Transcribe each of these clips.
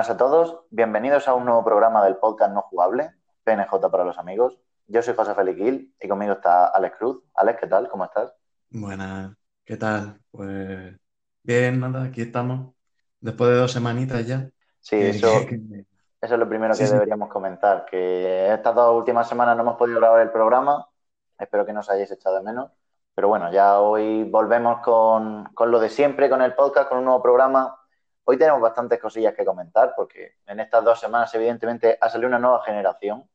Buenas a todos, bienvenidos a un nuevo programa del podcast No Jugable, PNJ para los amigos. Yo soy José Félix Gil y conmigo está Alex Cruz. Alex, ¿qué tal? ¿Cómo estás? Buenas, ¿qué tal? Pues bien, nada, aquí estamos. Después de dos semanitas ya. Sí, eso, eso es lo primero que deberíamos comentar, que estas dos últimas semanas no hemos podido grabar el programa, espero que nos hayáis echado de menos, pero bueno, ya hoy volvemos con, con lo de siempre, con el podcast, con un nuevo programa Hoy tenemos bastantes cosillas que comentar porque en estas dos semanas evidentemente ha salido una nueva generación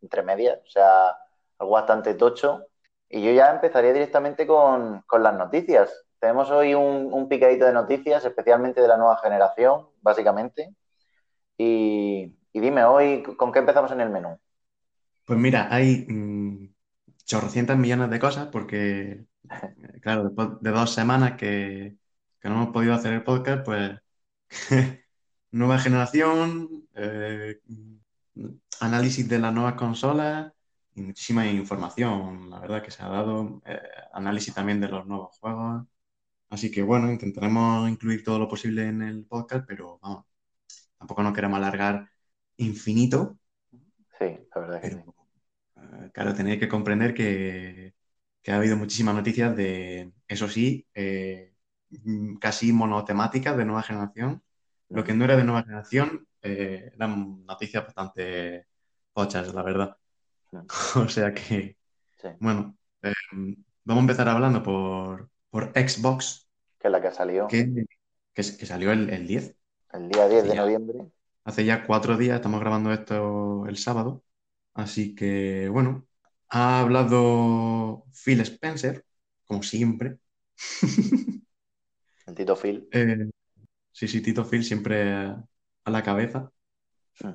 entre medias, o sea, algo bastante tocho. Y yo ya empezaría directamente con, las noticias. Tenemos hoy un, picadito de noticias, especialmente de la nueva generación, básicamente. Y, dime, hoy, ¿con qué empezamos en el menú? Pues mira, hay mmm, chorrocientas millones de cosas porque, claro, después de dos semanas que, que no hemos podido hacer el podcast, pues nueva generación, eh, análisis de las nuevas consolas y muchísima información, la verdad que se ha dado, eh, análisis también de los nuevos juegos. Así que bueno, intentaremos incluir todo lo posible en el podcast, pero vamos, tampoco nos queremos alargar infinito. Sí, la verdad que sí. Eh, claro, tenéis que comprender que, que, ha habido muchísimas noticias de, eso sí, casi monotemáticas de nueva generación. Lo que no era de nueva generación eh, eran noticias bastante pochas, la verdad. o sea que, bueno, eh, vamos a empezar hablando por, por Xbox. Que es la que salió. Que, que, salió el, el, 10. El día 10 de noviembre. Hace ya cuatro días, estamos grabando esto el sábado. Así que, bueno, ha hablado Phil Spencer, como siempre. Tito Phil. Eh, sí, sí, Tito Phil siempre a la cabeza. Hmm.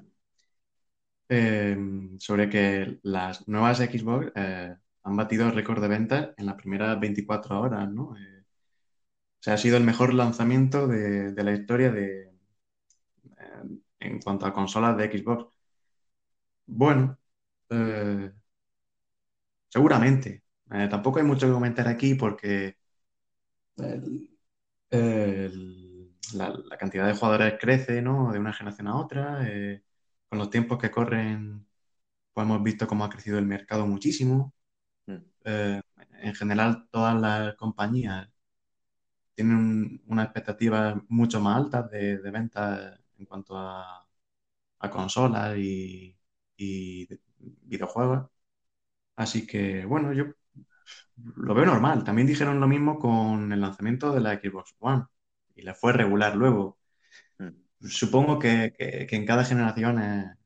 Eh, sobre que las nuevas Xbox eh, han batido el récord de ventas en las primeras 24 horas, ¿no? o sea, ha sido el mejor lanzamiento de, la historia de, en cuanto a consolas de Xbox. Bueno, seguramente. tampoco hay mucho que comentar aquí porque la, cantidad de jugadores crece, ¿no? De una generación a otra. Eh, con los tiempos que corren, pues hemos visto cómo ha crecido el mercado muchísimo. Mm. Eh, en general, todas las compañías tienen una expectativa mucho más alta de, de ventas en cuanto a, a consolas y, y videojuegos. Así que, bueno, yo lo veo normal. También dijeron lo mismo con el lanzamiento de la Xbox One y le fue regular luego. Mm. Supongo que, en cada generación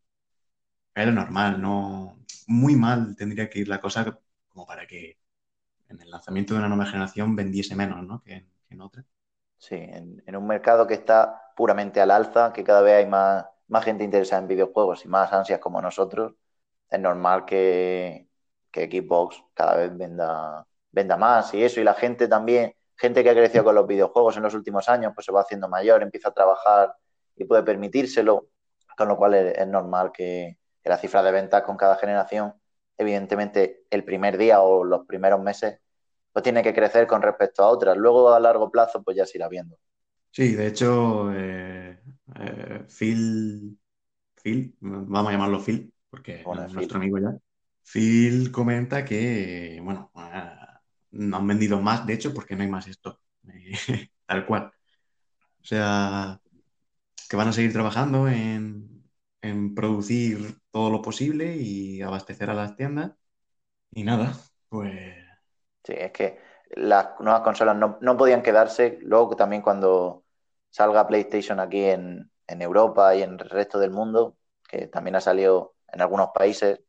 es, normal, no muy mal tendría que ir la cosa como para que en el lanzamiento de una nueva generación vendiese menos ¿no? que, en, otra. Sí, en, un mercado que está puramente al alza, que cada vez hay más, más gente interesada en videojuegos y más ansias como nosotros, es normal que, que Xbox cada vez venda, venda más y eso, y la gente también, gente que ha crecido con los videojuegos en los últimos años, pues se va haciendo mayor, empieza a trabajar y puede permitírselo, con lo cual es, normal que, la cifra de ventas con cada generación, evidentemente el primer día o los primeros meses, pues tiene que crecer con respecto a otras. Luego a largo plazo, pues ya se irá viendo. Sí, de hecho, eh, eh, Phil, Phil, vamos a llamarlo Phil, porque es nuestro amigo ya. Phil comenta que, bueno, ah, no han vendido más, de hecho, porque no hay más esto, tal cual. O sea, que van a seguir trabajando en, producir todo lo posible y abastecer a las tiendas. Y nada, pues... Sí, es que las nuevas consolas no, podían quedarse. Luego también cuando salga PlayStation aquí en, en Europa y en el resto del mundo, que también ha salido en algunos países,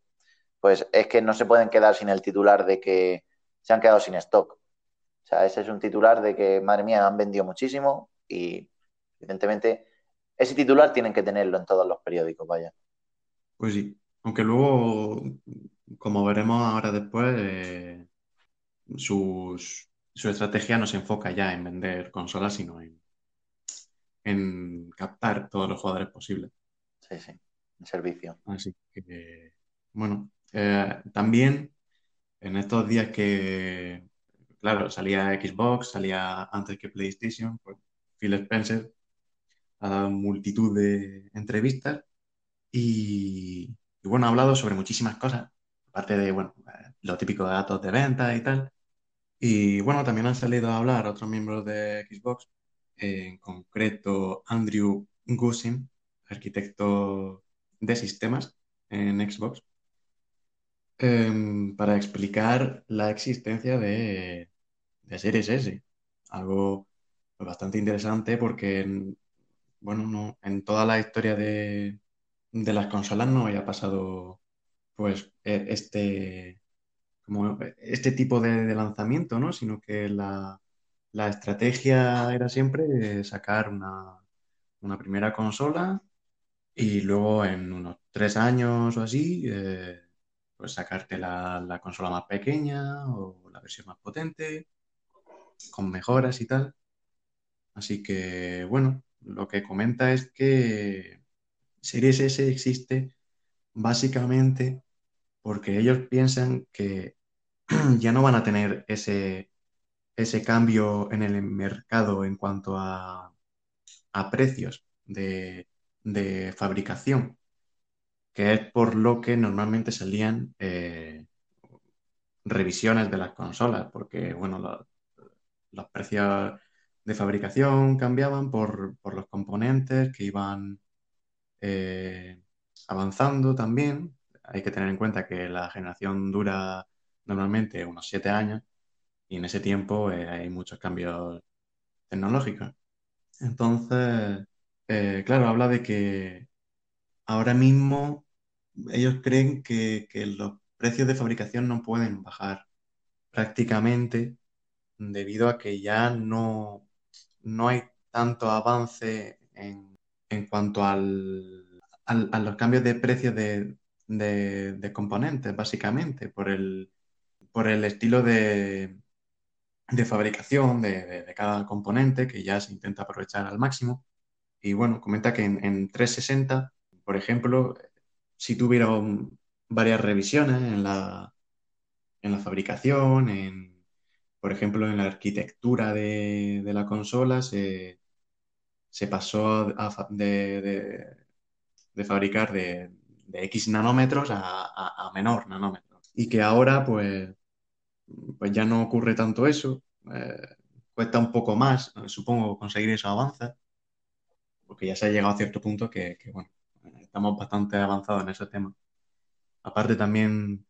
pues es que no se pueden quedar sin el titular de que se han quedado sin stock. O sea, ese es un titular de que, madre mía, han vendido muchísimo y, evidentemente, ese titular tienen que tenerlo en todos los periódicos, vaya. Pues sí, aunque luego, como veremos ahora después, eh, su estrategia no se enfoca ya en vender consolas, sino en, en captar todos los jugadores posibles. Sí, sí, en servicio. Así que, bueno, eh, también en estos días que, claro, salía Xbox, salía antes que PlayStation, pues Phil Spencer ha dado multitud de entrevistas y, bueno, ha hablado sobre muchísimas cosas, aparte de, bueno, lo típico de datos de venta y tal. Y bueno, también han salido a hablar otros miembros de Xbox, en concreto Andrew Gusin, arquitecto de sistemas en Xbox, em, para explicar la existencia de, de Series S. Algo bastante interesante porque, bueno, no, en toda la historia de, de las consolas no había pasado pues e, este, como este tipo de, lanzamiento, ¿no? Sino que la, estrategia era siempre sacar una, primera consola y luego en unos tres años o así, eh, pues sacarte la, la, consola más pequeña o la versión más potente, con mejoras y tal. Así que, bueno, lo que comenta es que Series S existe básicamente porque ellos piensan que ya no van a tener ese, ese cambio en el mercado en cuanto a, precios de, fabricación, que es por lo que normalmente salían eh, revisiones de las consolas, porque bueno, los precios de fabricación cambiaban por, los componentes que iban eh, avanzando también. Hay que tener en cuenta que la generación dura normalmente unos siete años y en ese tiempo eh, hay muchos cambios tecnológicos. Entonces, claro, habla de que ahora mismo ellos creen que, que los precios de fabricación no pueden bajar prácticamente debido a que ya no, no hay tanto avance en, cuanto al, a los cambios de precios de, componentes, básicamente, por el, por el estilo de, fabricación de, cada componente que ya se intenta aprovechar al máximo. Y bueno, comenta que en, 360, por ejemplo, si tuvieron varias revisiones en la, en la fabricación, en por ejemplo, en la arquitectura de, la consola se, pasó de, fabricar de, X nanómetros a, menor nanómetro. Y que ahora, pues, pues ya no ocurre tanto eso. Eh, cuesta un poco más, supongo, conseguir esos avances, porque ya se ha llegado a cierto punto que bueno, estamos bastante avanzados en ese tema. Aparte también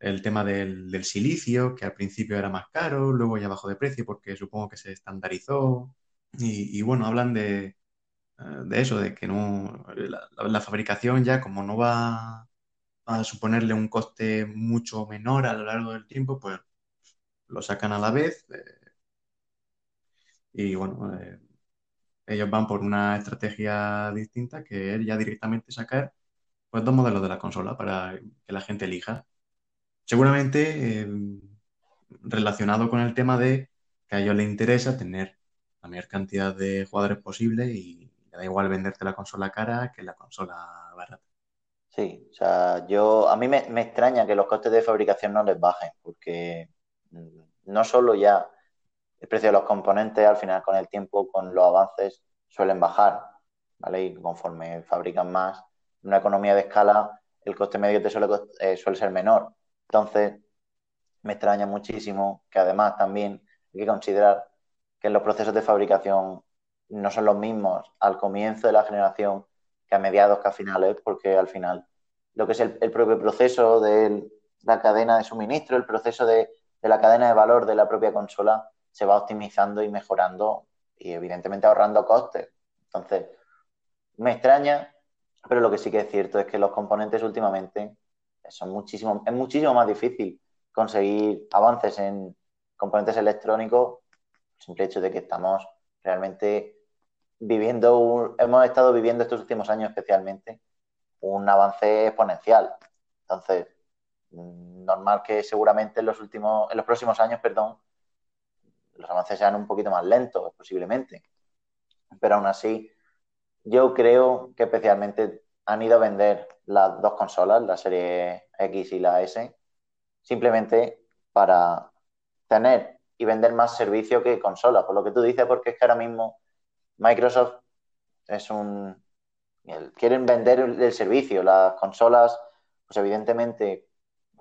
el tema del, silicio, que al principio era más caro, luego ya bajó de precio porque supongo que se estandarizó. Y, bueno, hablan de, eh, de, eso, de que no la, fabricación ya como no va a suponerle un coste mucho menor a lo largo del tiempo, pues lo sacan a la vez. Eh, y bueno, eh, ellos van por una estrategia distinta que es ya directamente sacar pues dos modelos de la consola para que la gente elija seguramente em, relacionado con el tema de que a ellos les interesa tener la mayor cantidad de jugadores posible y le da igual venderte la consola cara que la consola barata. Sí, o sea, yo a mí me, extraña que los costes de fabricación no les bajen, porque mm, no solo ya el precio de los componentes, al final con el tiempo, con los avances, suelen bajar, ¿vale? Y conforme fabrican más, una economía de escala, el coste medio te suele, eh, suele ser menor. Entonces, me extraña muchísimo que además también hay que considerar que los procesos de fabricación no son los mismos al comienzo de la generación que a mediados que a finales, porque al final lo que es el, propio proceso de la cadena de suministro, el proceso de, de, la cadena de valor de la propia consola se va optimizando y mejorando y evidentemente ahorrando costes. Entonces, me extraña, pero lo que sí que es cierto es que los componentes últimamente son muchísimo, es muchísimo más difícil conseguir avances en componentes electrónicos, el simple hecho de que estamos realmente viviendo, hemos estado viviendo estos últimos años especialmente un avance exponencial. Entonces, mm, normal que seguramente en los últimos, en los próximos años, perdón, los avances sean un poquito más lentos, posiblemente. Pero aún así, yo creo que especialmente han ido a vender las dos consolas, la serie X y la S, simplemente para tener y vender más servicio que consolas, por lo que tú dices, porque es que ahora mismo Microsoft es un... Quieren vender el servicio. Las consolas, pues evidentemente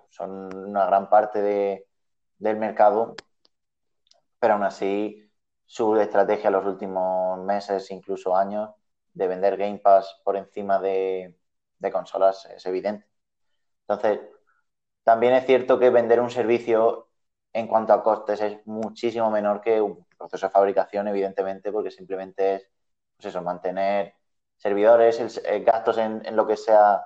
son una gran parte de, del mercado, pero aún así su estrategia en los últimos meses, incluso años, de vender Game Pass por encima de, consolas es evidente. Entonces, también es cierto que vender un servicio en cuanto a costes es muchísimo menor que un proceso de fabricación, evidentemente, porque simplemente es pues eso, mantener servidores, el, gastos en, lo que sea,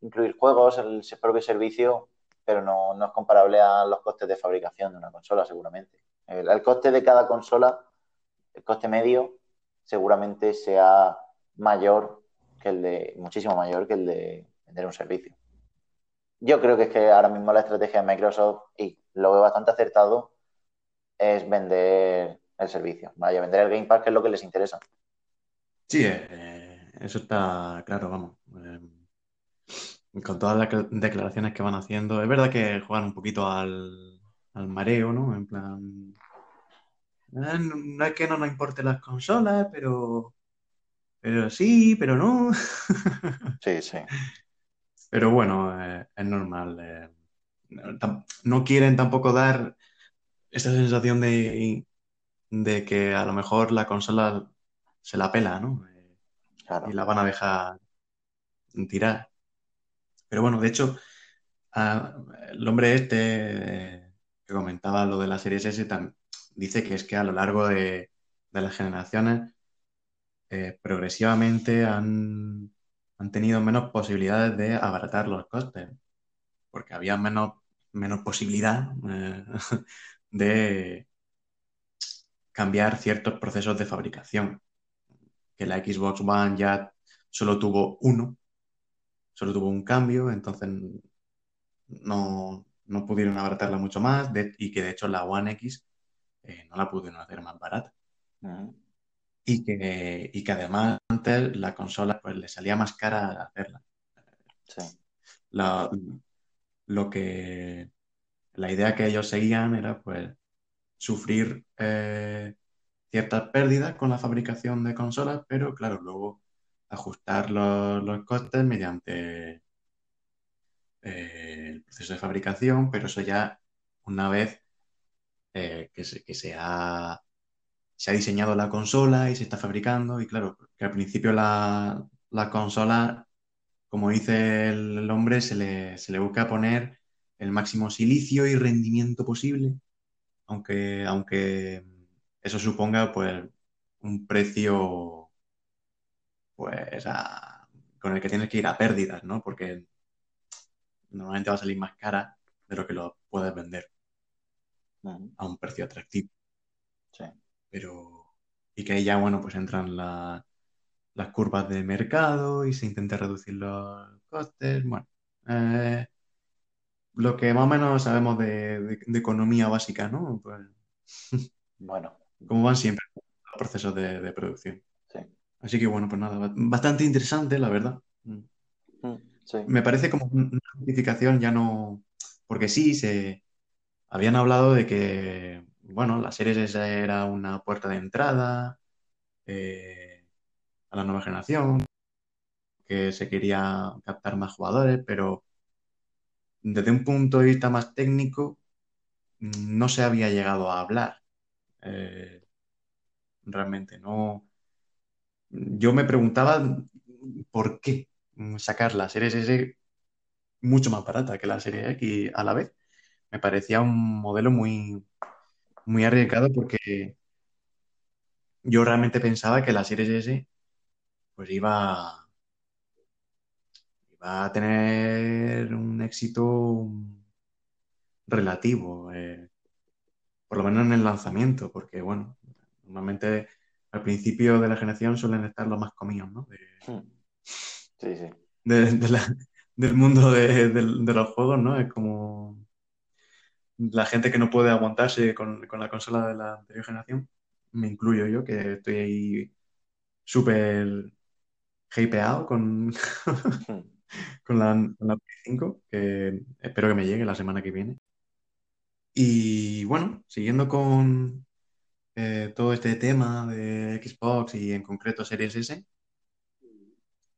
incluir juegos, el, propio servicio, pero no, no, es comparable a los costes de fabricación de una consola, seguramente. El, coste de cada consola, el coste medio, seguramente sea mayor que el de, muchísimo mayor que el de vender un servicio. Yo creo que es que ahora mismo la estrategia de Microsoft, y lo veo bastante acertado, es vender el servicio. Vaya, vender el Game Pass, que es lo que les interesa. Sí, eh, eso está claro, vamos. Eh, con todas las declaraciones que van haciendo, es verdad que juegan un poquito al, al mareo, ¿no? En plan, eh, no es que no nos importen las consolas, pero, pero sí, pero no. Sí, sí. Pero bueno, eh, es normal. eh, no quieren tampoco dar esa sensación de, de que a lo mejor la consola se la pela, ¿no? Eh, Claro. y la van a dejar tirar. Pero bueno, de hecho, a- el hombre este que comentaba lo de la Series S dice que es que a lo largo de, las generaciones eh, progresivamente han, han tenido menos posibilidades de abaratar los costes, porque había menos, menos posibilidad eh, de cambiar ciertos procesos de fabricación. Que la Xbox One ya solo tuvo uno, solo tuvo un cambio, entonces no, no pudieron abaratarla mucho más de- y que de hecho la One X eh, no la pudieron hacer más barata. Y que, y que además antes la consola pues le salía más cara hacerla. Sí. La, lo que, la idea que ellos seguían era pues sufrir eh, ciertas pérdidas con la fabricación de consolas, pero claro, luego ajustar los, los costes mediante eh, el proceso de fabricación, pero eso ya una vez eh, que, se, que se ha, se ha diseñado la consola y se está fabricando, y claro, que al principio la, la consola, como dice el, hombre, se le, se le busca poner el máximo silicio y rendimiento posible, aunque, aunque eso suponga pues un precio pues con el que tienes que ir a pérdidas, ¿no? Porque normalmente va a salir más cara de lo que lo puedes vender a un precio atractivo. Sí. Pero, y que ahí ya, bueno, pues entran la- las curvas de mercado y se intenta reducir los costes. Bueno, eh, lo que más o menos sabemos de, de- de economía básica, ¿no? Pues Bueno, como van siempre los procesos de, de producción. sí. Así que bueno, pues nada, ba- bastante interesante, la verdad. Mm. Me parece como una justificación ya no, porque sí, se habían hablado de que, bueno, la Series S era una puerta de entrada eh, a la nueva generación, que se quería captar más jugadores, pero desde un punto de vista más técnico no se había llegado a hablar. Eh, realmente no. Yo me preguntaba por qué sacar la Series S mucho más barata que la Serie X a la vez. Me parecía un modelo muy, muy arriesgado porque yo realmente pensaba que la Series S pues iba, iba a tener un éxito relativo, eh, por lo menos en el lanzamiento, porque bueno, normalmente al principio de la generación suelen estar los más comidos, ¿no? De- Mm. Sí, sí. de- de la- del mundo de, los juegos, ¿no? Es como la gente que no puede aguantarse con, con la consola de la anterior generación, me incluyo yo, que estoy ahí súper hypeado con, Mm. con la, con la Play 5, que espero que me llegue la semana que viene. Y bueno, siguiendo con eh, todo este tema de Xbox y en concreto Series S,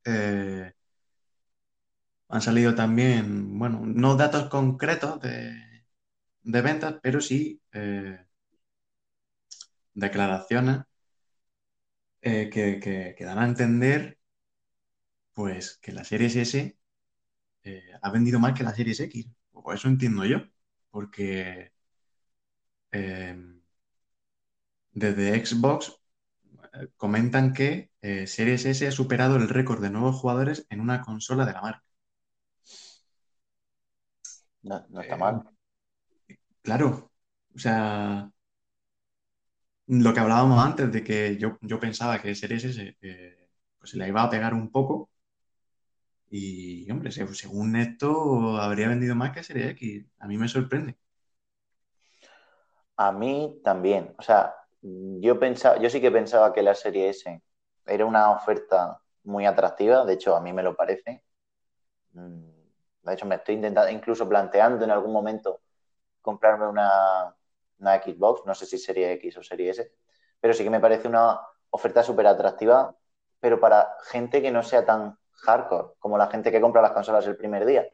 eh, han salido también, bueno, no datos concretos de, ventas, pero sí eh, declaraciones eh, que, dan a entender pues que la Series S ha vendido más que la Series X. O eso entiendo yo, porque desde Xbox comentan que Series S ha superado el récord de nuevos jugadores en una consola de la marca. No, está mal. Eh, claro, o sea, lo que hablábamos antes de que yo, pensaba que Series S eh, pues se le iba a pegar un poco. Y, hombre, según esto, habría vendido más que Series X. A mí me sorprende. A mí también. O sea, yo pensaba, yo sí que pensaba que la serie S era una oferta muy atractiva. De hecho, a mí me lo parece. Mm, de hecho, me estoy intentando, incluso planteando en algún momento comprarme una, Xbox, no sé si sería X o serie S, pero sí que me parece una oferta súper atractiva, pero para gente que no sea tan hardcore como la gente que compra las consolas el primer día.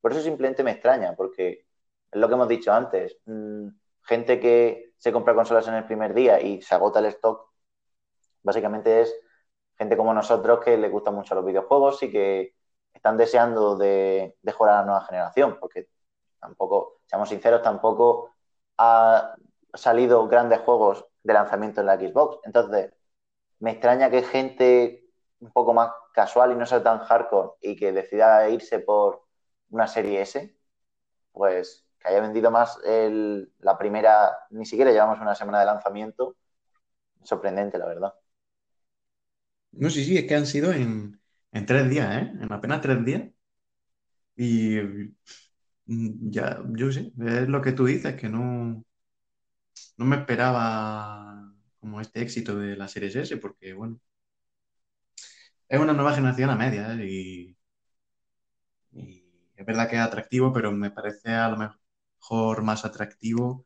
Por eso simplemente me extraña, porque es lo que hemos dicho antes. Mm, gente que se compra consolas en el primer día y se agota el stock, básicamente es gente como nosotros que le gustan mucho los videojuegos y que están deseando de, jugar a la nueva generación, porque tampoco, seamos sinceros, tampoco ha salido grandes juegos de lanzamiento en la Xbox. Entonces, me extraña que gente un poco más casual y no sea tan hardcore y que decida irse por una serie S, pues que haya vendido más la primera, ni siquiera llevamos una semana de lanzamiento. Sorprendente, la verdad. No, sí, sí, es que han sido en, en tres días, ¿eh? En apenas tres días. Y mm, ya, yo sé, es lo que tú dices, que no, no me esperaba como este éxito de la serie S, porque bueno, es una nueva generación a media, ¿eh? y, es verdad que es atractivo, pero me parece a lo mejor más atractivo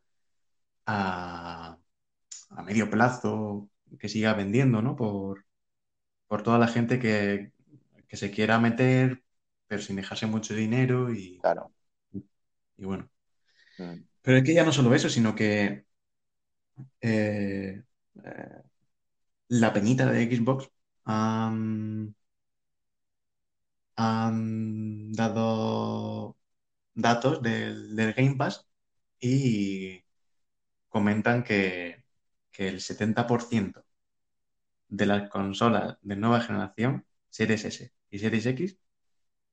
a, a medio plazo que siga vendiendo, ¿no? Por, por toda la gente que, que se quiera meter, pero sin dejarse mucho dinero y. Claro. Y bueno. Mm. Pero es que ya no solo eso, sino que eh, eh, la penita de Xbox han, dado datos del, Game Pass y comentan que, que el 70% de las consolas de nueva generación, Series S y Series X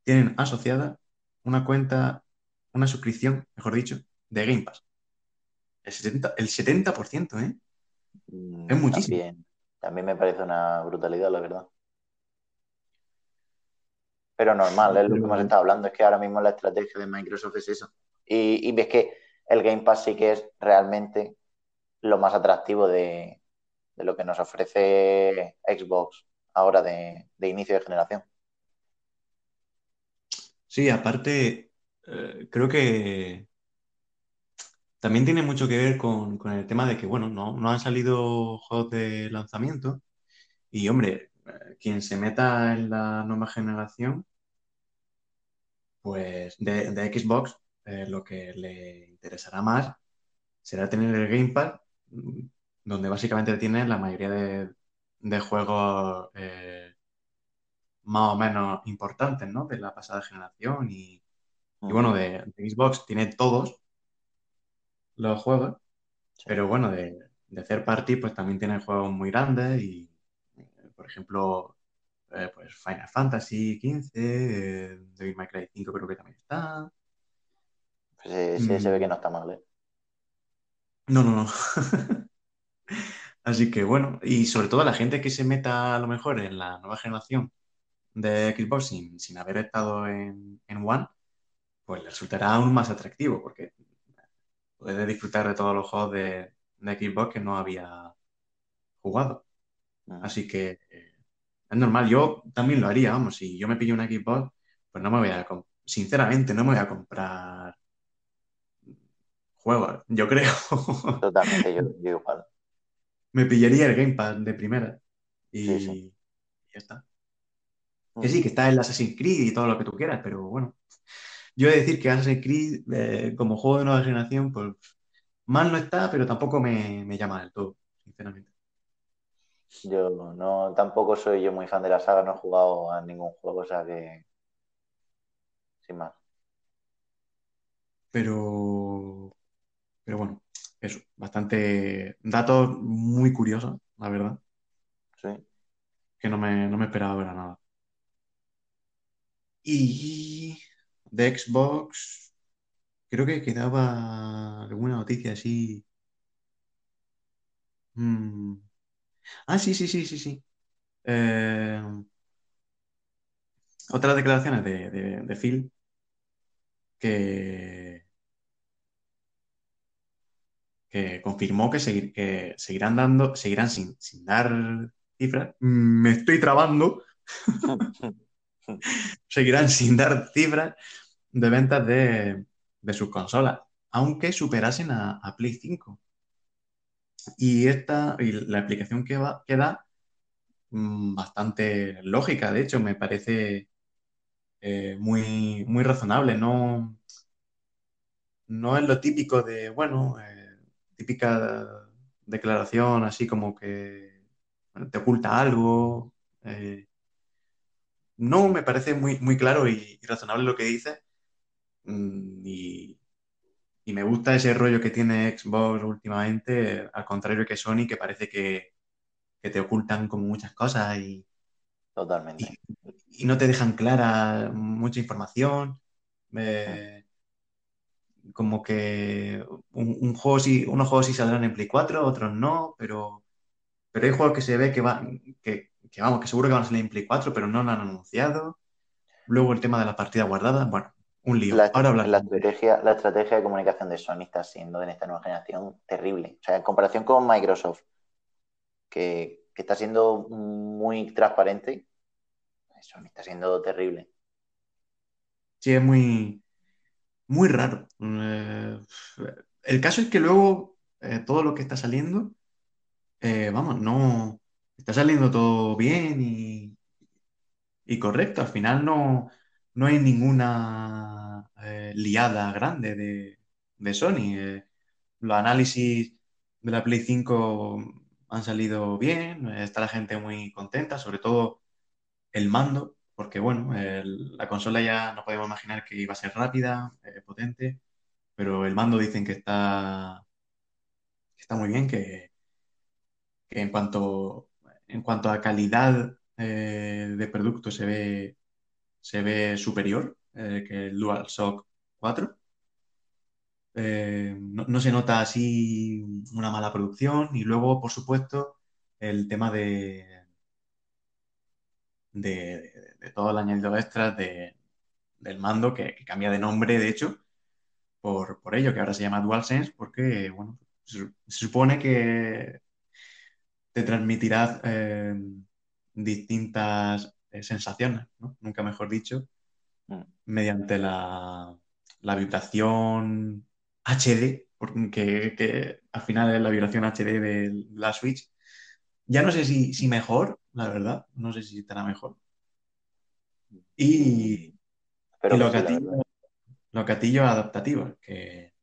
tienen asociada una cuenta, una suscripción, mejor dicho, de Game Pass. El 70%, el 70% ¿eh? Mm, es muchísimo. También, también me parece una brutalidad, la verdad. Pero normal, es lo que hemos estado hablando, es que ahora mismo la estrategia de Microsoft es eso. Y, ves que el Game Pass sí que es realmente lo más atractivo de, lo que nos ofrece Xbox ahora de inicio de generación. Sí, aparte, eh, creo que también tiene mucho que ver con, el tema de que, bueno, no, han salido juegos de lanzamiento y, hombre, quien se meta en la nueva generación, pues de, Xbox, eh, lo que le interesará más será tener el Game Pass, mm, donde básicamente tiene la mayoría de, juegos más o menos importantes, ¿no? De la pasada generación y, bueno, de, Xbox tiene todos los juegos, pero bueno, de, de third party pues también tiene juegos muy grandes y, eh, por ejemplo, eh, pues Final Fantasy XV, eh, Devil May Cry 5 creo que también está. Pues sí, se ve que mm. no está mal, ¿eh? No, no, no. Así que bueno, y sobre todo la gente que se meta a lo mejor en la nueva generación de Xbox sin, haber estado en, One, pues le resultará aún más atractivo porque puede disfrutar de todos los juegos de, Xbox que no había jugado. Así que eh, es normal, yo también lo haría, vamos, si yo me pillo una Xbox, pues no me voy a, sinceramente, no me voy a comprar juegos, yo creo. Totalmente, yo, igual. Me pillaría el Game Pass de primera y ya está. Que sí, que está el Assassin's Creed y todo lo que tú quieras, pero bueno. Yo he de decir que Assassin's Creed, eh, como juego de nueva generación, pues mal no está, pero tampoco me, llama del todo, sinceramente. Yo no, tampoco soy yo muy fan de la saga, no he jugado a ningún juego, o sea que. Sin más. Pero. Pero bueno, eso, bastante. Datos muy curiosos, la verdad. Sí. Que no me, no me esperaba ver a nada. Y de Xbox, creo que quedaba alguna noticia así. Mm. Ah, sí, sí, sí, sí, sí. Eh, otras declaraciones de, Phil que, que confirmó que, que seguirán dando, seguirán sin, sin dar cifras. Me estoy trabando. seguirán sin dar cifras de ventas de, sus consolas, aunque superasen a, Play 5. Y esta, y la explicación que, va, da, mm, bastante lógica, de hecho, me parece eh, muy, muy razonable. No, no es lo típico de, bueno, eh, típica declaración así como que te oculta algo. Eh, no, me parece muy, muy claro y, razonable lo que dice. Mm, y, me gusta ese rollo que tiene Xbox últimamente, al contrario que Sony, que parece que, te ocultan como muchas cosas y, Totalmente. Y, no te dejan clara mucha información. como que un, juego sí, unos juegos sí saldrán en Play 4, otros no, pero, pero hay juegos que se ve que, van que, que vamos, que seguro que van a salir en Play 4, pero no lo han anunciado. Luego el tema de la partida guardada, bueno, un lío. La, Ahora La estrategia, la estrategia de comunicación de Sony está siendo en esta nueva generación terrible. O sea, en comparación con Microsoft, que, está siendo muy transparente, Sony está siendo terrible. Sí, es muy, muy raro. Eh, el caso es que luego eh, todo lo que está saliendo, eh, vamos, no, está saliendo todo bien y, correcto. Al final no, no hay ninguna eh, liada grande de, Sony. Eh, los análisis de la Play 5 han salido bien, está la gente muy contenta, sobre todo el mando, porque bueno, la consola ya no podemos imaginar que iba a ser rápida, eh, potente, pero el mando dicen que está, está muy bien, que, que en cuanto en cuanto a calidad de producto se ve, se ve superior eh, que el DualShock 4. Eh, no, se nota así una mala producción y luego, por supuesto, el tema de, de, todo el añadido extra de, del mando que, cambia de nombre, de hecho, por, ello, que ahora se llama DualSense, porque, bueno, se supone que te transmitirá eh, distintas eh, sensaciones, nunca mejor dicho, mm. mediante la, vibración HD, porque que al final es la vibración HD de la Switch. Ya no sé si, mejor, la verdad, no sé si estará mejor. Y, Pero los, gatillos, adaptativos, que,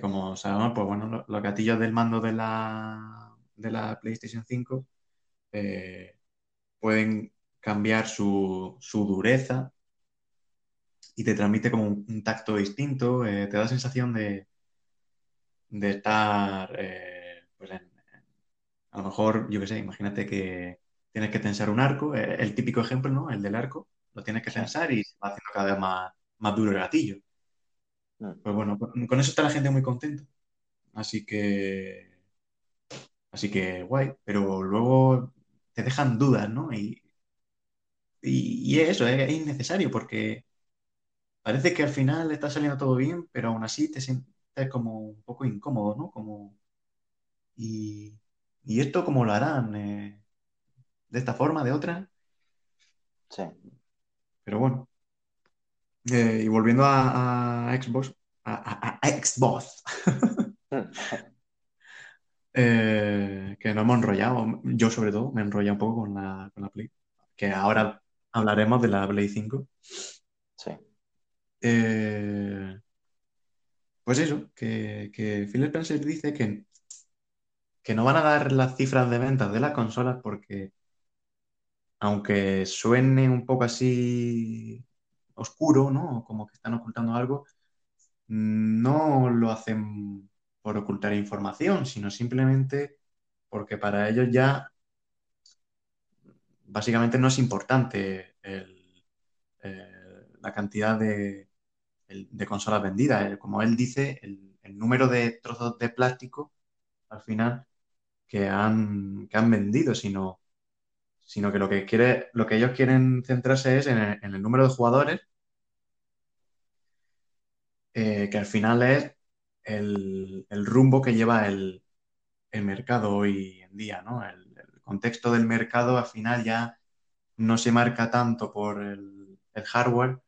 como sabemos, pues bueno, los gatillos del mando de la de la PlayStation 5 eh, pueden cambiar su, dureza y te transmite como un, tacto distinto, eh, te da sensación de, de estar, eh, pues a lo mejor, yo qué sé, imagínate que tienes que tensar un arco, el típico ejemplo, ¿no? El del arco, lo tienes que tensar y se va haciendo cada vez más, más duro el gatillo. Mm. Pues bueno, con eso está la gente muy contenta. Así que Así que guay, pero luego te dejan dudas, ¿no? Y, y, eso es, innecesario porque parece que al final está saliendo todo bien, pero aún así te sientes como un poco incómodo, ¿no? Como, y, esto cómo lo harán? Eh, ¿De esta forma, de otra? Sí. Pero bueno. Eh, y volviendo a, Xbox, a, a Xbox. Eh, que no hemos enrollado, yo sobre todo me he enrollado un poco con la, con la Play, que ahora hablaremos de la Play 5. Sí. Eh, pues eso, que, que Phil Spencer dice que, que no van a dar las cifras de ventas de las consolas porque, aunque suene un poco así oscuro, ¿no? Como que están ocultando algo, no lo hacen por ocultar información, sino simplemente porque para ellos ya básicamente no es importante eh, la cantidad de, consolas vendidas. Como él dice, el, número de trozos de plástico al final que han, que han vendido, sino, sino que lo que quiere, lo que ellos quieren centrarse es en el, número de jugadores, eh, que al final es el, rumbo que lleva el, mercado hoy en día, ¿no? Contexto del mercado al final ya no se marca tanto por el, hardware,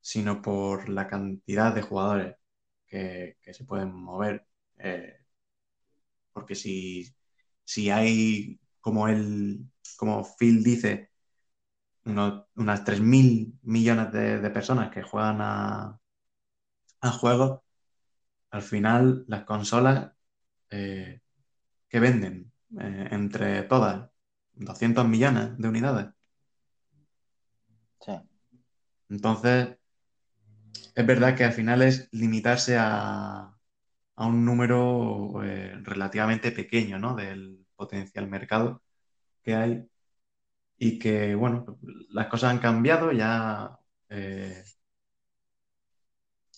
sino por la cantidad de jugadores que, se pueden mover. Eh, porque si, si, hay, como él, como Phil dice, unas 3.000 millones de, personas que juegan a, a, juegos, al final las consolas eh, que venden eh, entre todas 200 millones de unidades. Sí. Entonces, es verdad que al final es limitarse a, un número eh, relativamente pequeño ¿no? del potencial mercado que hay y que, bueno, las cosas han cambiado, ya eh,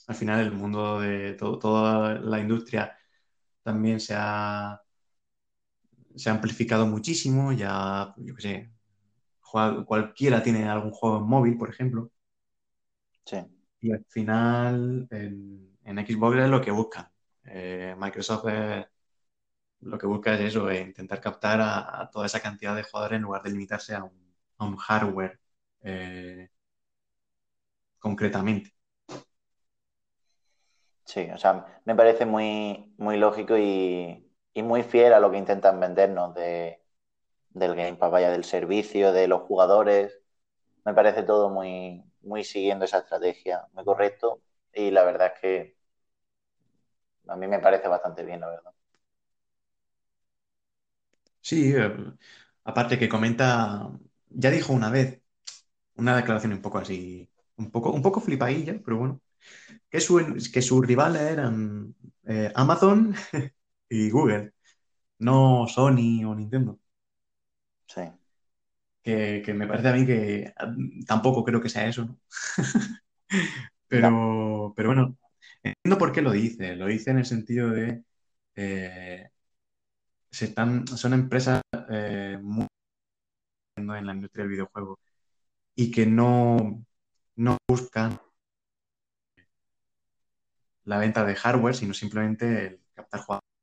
al final el mundo de toda la industria también se ha, se ha amplificado muchísimo, ya, yo qué sé, cualquiera tiene algún juego en móvil, por ejemplo. Sí. Y al final en, Xbox es lo que buscan. Eh, Microsoft lo que busca es eso, intentar captar a, toda esa cantidad de jugadores en lugar de limitarse a un, hardware eh, concretamente. Sí, o sea, me parece muy, muy lógico y, muy fiel a lo que intentan vendernos de, del Game Pass, vaya, del servicio, de los jugadores. Me parece todo muy, muy siguiendo esa estrategia, muy correcto. Y la verdad es que a mí me parece bastante bien, la verdad. Sí, eh, aparte que comenta, ya dijo una vez, una declaración un poco así, un poco, un poco flipadilla, pero bueno, que, que sus rivales eran eh, Amazon y Google, no Sony o Nintendo. Sí. Que, me parece a mí que mm, tampoco creo que sea eso, ¿no? pero, pero bueno, entiendo por qué lo dice. Lo dice en el sentido de eh, se están, son empresas eh, muy en la industria del videojuego y que no, no buscan la venta de hardware, sino simplemente el captar jugadores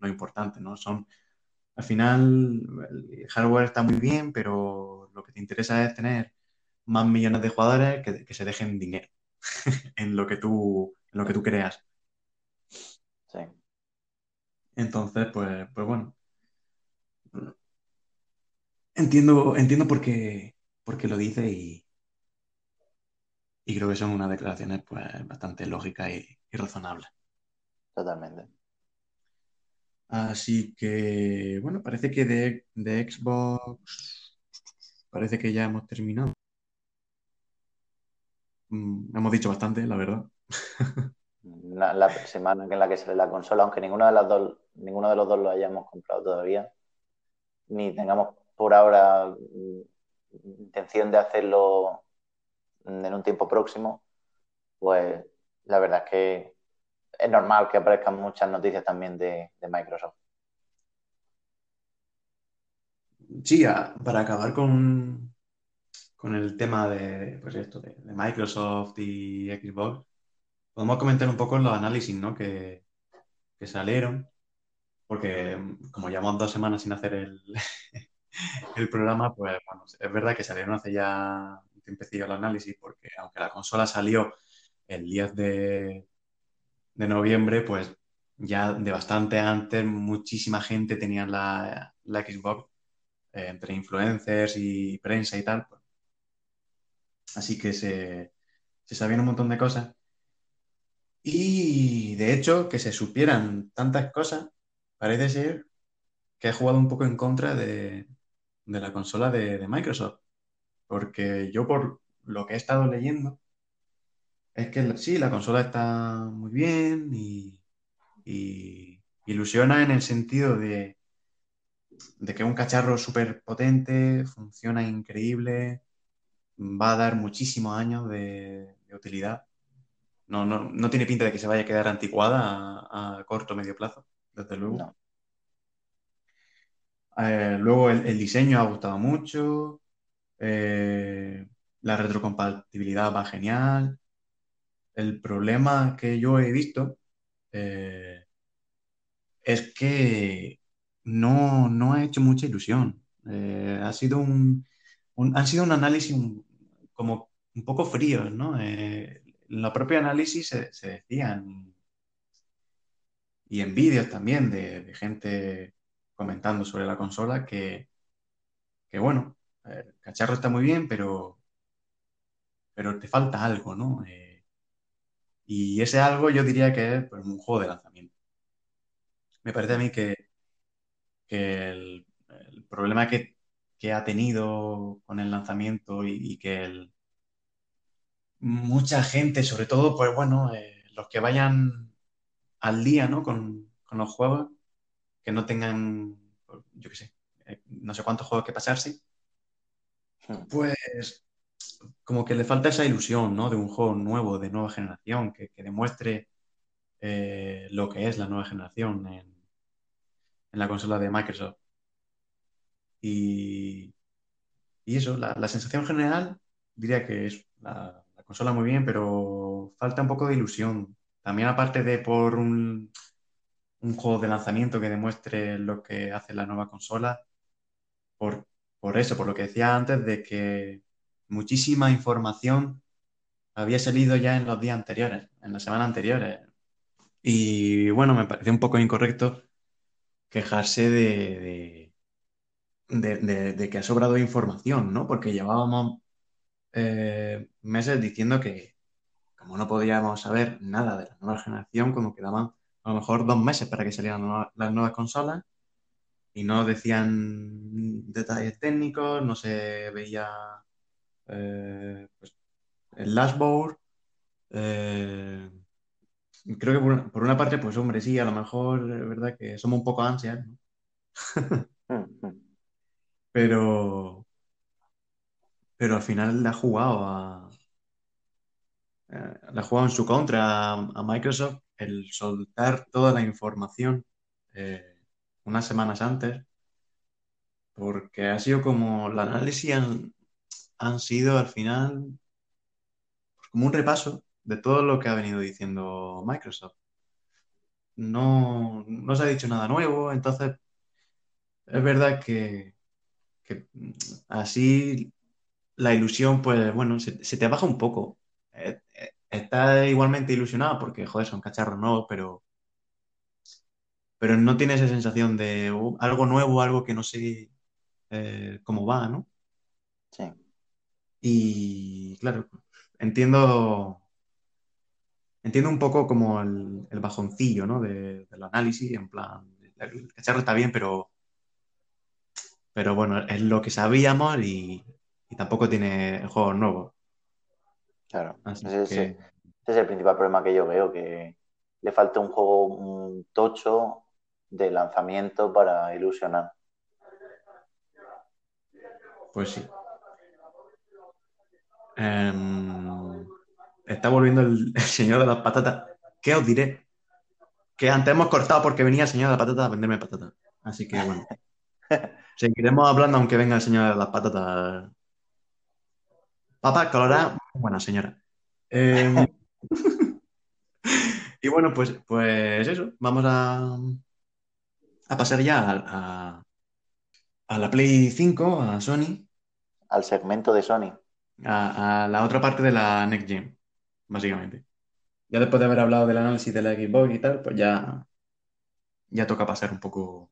lo importante, ¿no? Son, al final, el hardware está muy bien, pero lo que te interesa es tener más millones de jugadores que, se dejen dinero en lo que tú, en lo que tú creas. Sí. Entonces, pues, pues bueno. Entiendo, entiendo por qué, por qué lo dice y, y creo que son unas declaraciones pues, bastante lógicas y, razonables. Totalmente. Así que, bueno, parece que de, Xbox parece que ya hemos terminado. Mm, hemos dicho bastante, la verdad. La, semana en la que sale la consola, aunque ninguno de, las dos, ninguno de los dos lo hayamos comprado todavía, ni tengamos por ahora mm, intención de hacerlo en un tiempo próximo, pues la verdad es que es normal que aparezcan muchas noticias también de, Microsoft. Sí, para acabar con, con el tema de, pues esto, de, Microsoft y Xbox, podemos comentar un poco los análisis ¿no? que, que salieron, porque como llevamos dos semanas sin hacer el, el programa, pues bueno, es verdad que salieron hace ya empecé el análisis, porque aunque la consola salió el 10 de, noviembre, pues ya de bastante antes muchísima gente tenía la, Xbox eh, entre influencers y prensa y tal. Pues. Así que se, se sabían un montón de cosas. Y de hecho, que se supieran tantas cosas, parece ser que he jugado un poco en contra de, la consola de, Microsoft. Porque yo por lo que he estado leyendo, es que sí, la consola está muy bien y, ilusiona en el sentido de, de que es un cacharro súper potente, funciona increíble, va a dar muchísimos años de, utilidad. No, no, tiene pinta de que se vaya a quedar anticuada a, corto o medio plazo, desde luego. Eh, luego el, diseño ha gustado mucho, eh, la retrocompatibilidad va genial. El problema que yo he visto eh, es que no, no, ha hecho mucha ilusión. ha sido un, han sido un análisis como un poco fríos, ¿no? en la propia análisis se, decían y en vídeos también de gente comentando sobre la consola que, bueno, el cacharro está muy bien, pero, pero te falta algo, ¿no? Eh, y ese algo yo diría que es pues, un juego de lanzamiento. Me parece a mí que, el, problema que, ha tenido con el lanzamiento y, que mucha gente, sobre todo, pues bueno, eh, los que vayan al día, ¿no? Con, con los juegos, que no tengan, yo qué sé, eh, no sé cuántos juegos que pasarse, hmm. pues como que le falta esa ilusión, ¿no? De un juego nuevo, de nueva generación, que, demuestre eh, lo que es la nueva generación en, la consola de Microsoft. Y, y eso, la, sensación general diría que es la, la, consola muy bien, pero falta un poco de ilusión. También aparte de por un, un juego de lanzamiento que demuestre lo que hace la nueva consola. Por, eso, por lo que decía antes, de que muchísima información había salido ya en los días anteriores, en las semanas anteriores. Y bueno, me parece un poco incorrecto quejarse de, de, que ha sobrado información, ¿no? Porque llevábamos eh, meses diciendo que como no podíamos saber nada de la nueva generación, como quedaban a lo mejor dos meses para que salieran las nuevas consolas y no decían detalles técnicos, no se veía eh, pues, el dashboard. Eh, creo que por, una parte, pues hombre, sí, a lo mejor es verdad que somos un poco ansias, pero, pero al final le ha jugado a, eh, le ha jugado en su contra a Microsoft el soltar toda la información eh, unas semanas antes, porque ha sido como el análisis han, sido al final como un repaso de todo lo que ha venido diciendo Microsoft. No, no se ha dicho nada nuevo, entonces es verdad que, así la ilusión, pues bueno, se, te baja un poco. Eh, eh, está igualmente ilusionado porque, joder, son cacharros nuevos, pero, pero no tiene esa sensación de uh, algo nuevo, algo que no sé eh, cómo va, ¿no? Sí. Y claro, entiendo, entiendo un poco como el, bajoncillo, ¿no? De, del análisis, en plan, el cacharro está bien, pero, pero bueno, es lo que sabíamos y, y tampoco tiene juegos nuevos. Claro, ese, es el principal problema que yo veo, que le falta un juego un tocho de lanzamiento para ilusionar. Pues sí. Em, está volviendo el, señor de las patatas. ¿Qué os diré? Que antes hemos cortado porque venía el señor de las patatas a venderme patatas. Así que bueno. Seguiremos hablando aunque venga el señor de las patatas Papá colorada, buena señora. Em, y bueno, pues, pues eso, vamos a, a pasar ya a, a, la Play 5, a Sony. Al segmento de Sony. A, la otra parte de la Next Gen, básicamente. Ya después de haber hablado del análisis de la Xbox y tal, pues ya, ya toca pasar un poco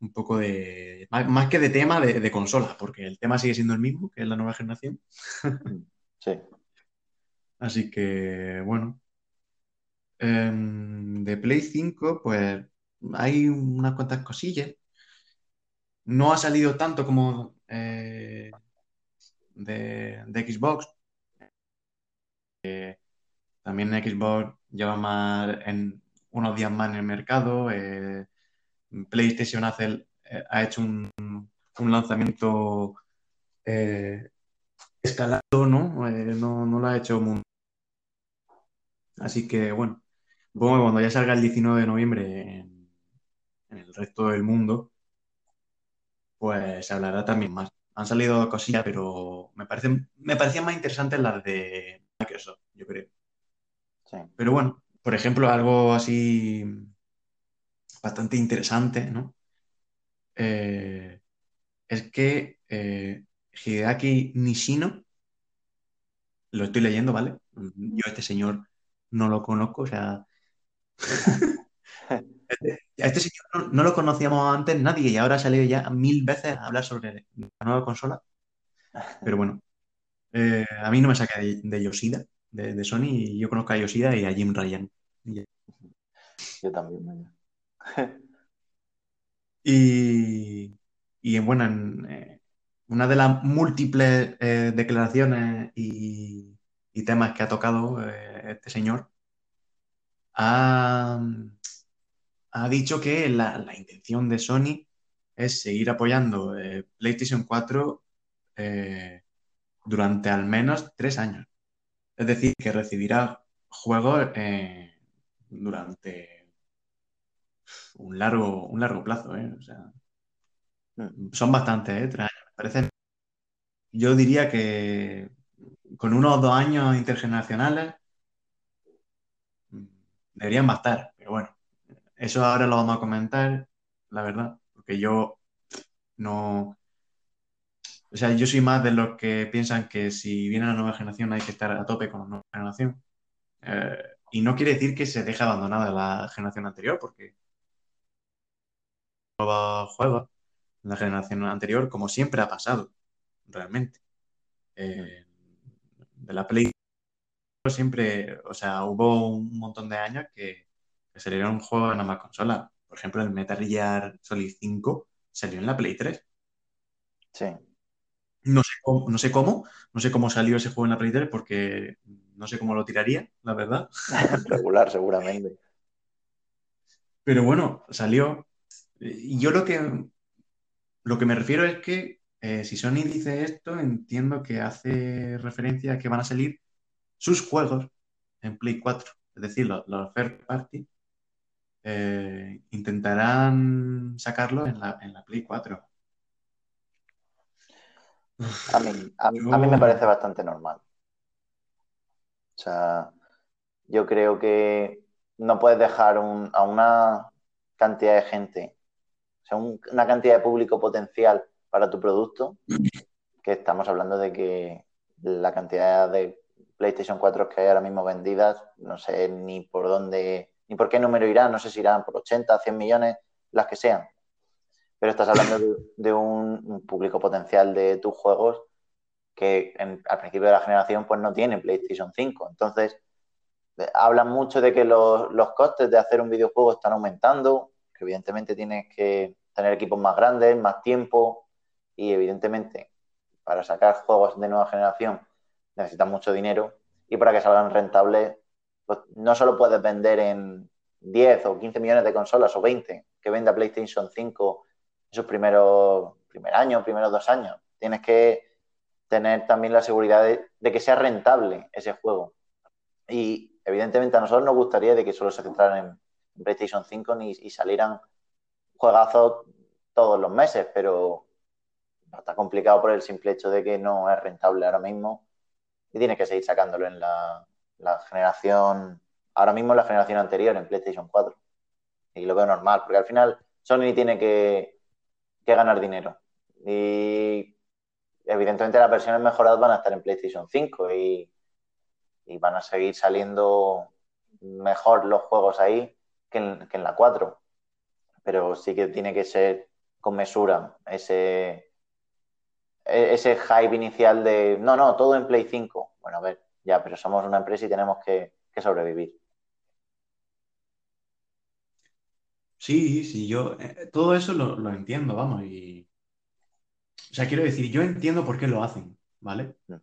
un poco de, más, que de tema, de, de consola, porque el tema sigue siendo el mismo, que es la nueva generación. Sí. Así que, bueno. Em, de Play 5, pues hay unas cuantas cosillas. No ha salido tanto como eh, de, Xbox. Eh, también Xbox lleva más en unos días más en el mercado. Eh, PlayStation hace, ha hecho un, lanzamiento escalado, ¿no? ¿no? No lo ha hecho muy... Así que bueno, supongo cuando ya salga el 19 de noviembre en, el resto del mundo, pues se hablará también más. Han salido cosillas, pero me parecen, me parecían más interesantes las de Microsoft, yo creo. Pero bueno, por ejemplo, algo así bastante interesante, ¿no? Eh, es que eh, Hideaki Nishino, lo estoy leyendo, ¿vale? Yo este señor no lo conozco, o sea... Este, a este señor no, lo conocíamos antes nadie y ahora ha salido ya mil veces a hablar sobre la nueva consola. Pero bueno, eh, a mí no me saca de, Yoshida, de, Sony, y yo conozco a Yoshida y a Jim Ryan. Yo también, y, y bueno, en, eh, una de las múltiples eh, declaraciones y, temas que ha tocado este señor ha, dicho que la, intención de Sony es seguir apoyando eh, PlayStation 4 eh, durante al menos tres años. Es decir, que recibirá juegos eh, durante un largo, un largo plazo. son bastantes, tres años. Parecen, yo diría que con unos dos años intergeneracionales deberían bastar, pero bueno, eso ahora lo vamos a comentar, la verdad, porque yo no... O sea, yo soy más de los que piensan que si viene la nueva generación hay que estar a tope con la nueva generación. Eh, y no quiere decir que se deje abandonada la generación anterior, porque en la generación anterior, como siempre ha pasado, realmente. Eh, de la Play siempre, o sea, hubo un montón de años que, que salieron un juego en ambas consolas. Por ejemplo, el Metal Gear Solid 5 salió en la Play 3. Sí. No sé, cómo, no sé cómo, no sé cómo salió ese juego en la Play 3 porque no sé cómo lo tiraría, la verdad. Regular, seguramente. Pero bueno, salió. Yo lo que, lo que me refiero es que eh, si Sony dice esto, entiendo que hace referencia a que van a salir sus juegos en Play 4, es decir, los, los third party, eh, intentarán sacarlo en la, en la Play 4. A mí, a, mí me parece bastante normal. O sea, yo creo que no puedes dejar a una cantidad de gente, o sea, una cantidad de público potencial para tu producto, que estamos hablando de que la cantidad de PlayStation 4 que hay ahora mismo vendidas, no sé ni por dónde, ni por qué número irán, no sé si irán por 80, 100 millones, las que sean. Pero estás hablando de, un, público potencial de tus juegos que al principio de la generación pues no tiene PlayStation 5. Entonces, hablan mucho de que los, los costes de hacer un videojuego están aumentando, que evidentemente tienes que tener equipos más grandes, más tiempo y evidentemente para sacar juegos de nueva generación necesitan mucho dinero y para que salgan rentables, no solo puedes vender en 10 o 15 millones de consolas o 20 que venda PlayStation 5 en sus primeros primer año, primeros dos años. Tienes que tener también la seguridad de, que sea rentable ese juego. Y evidentemente a nosotros nos gustaría de que solo se centraran en PlayStation 5 ni, y salieran juegazos todos los meses, pero está complicado por el simple hecho de que no es rentable ahora mismo y tiene que seguir sacándolo en la, generación, ahora mismo la generación anterior, en PlayStation 4. Y lo veo normal, porque al final Sony tiene que, ganar dinero. Y evidentemente las versiones mejoradas van a estar en PlayStation 5 y, van a seguir saliendo mejor los juegos ahí que en, que en, la 4. Pero sí que tiene que ser con mesura ese, e, ese hype inicial de, no, no, todo en Play 5. Bueno, a ver, ya, pero somos una empresa y tenemos que, sobrevivir. Sí, sí, yo eh, todo eso lo, entiendo, vamos, y... O sea, quiero decir, yo entiendo por qué lo hacen, ¿vale? Mm.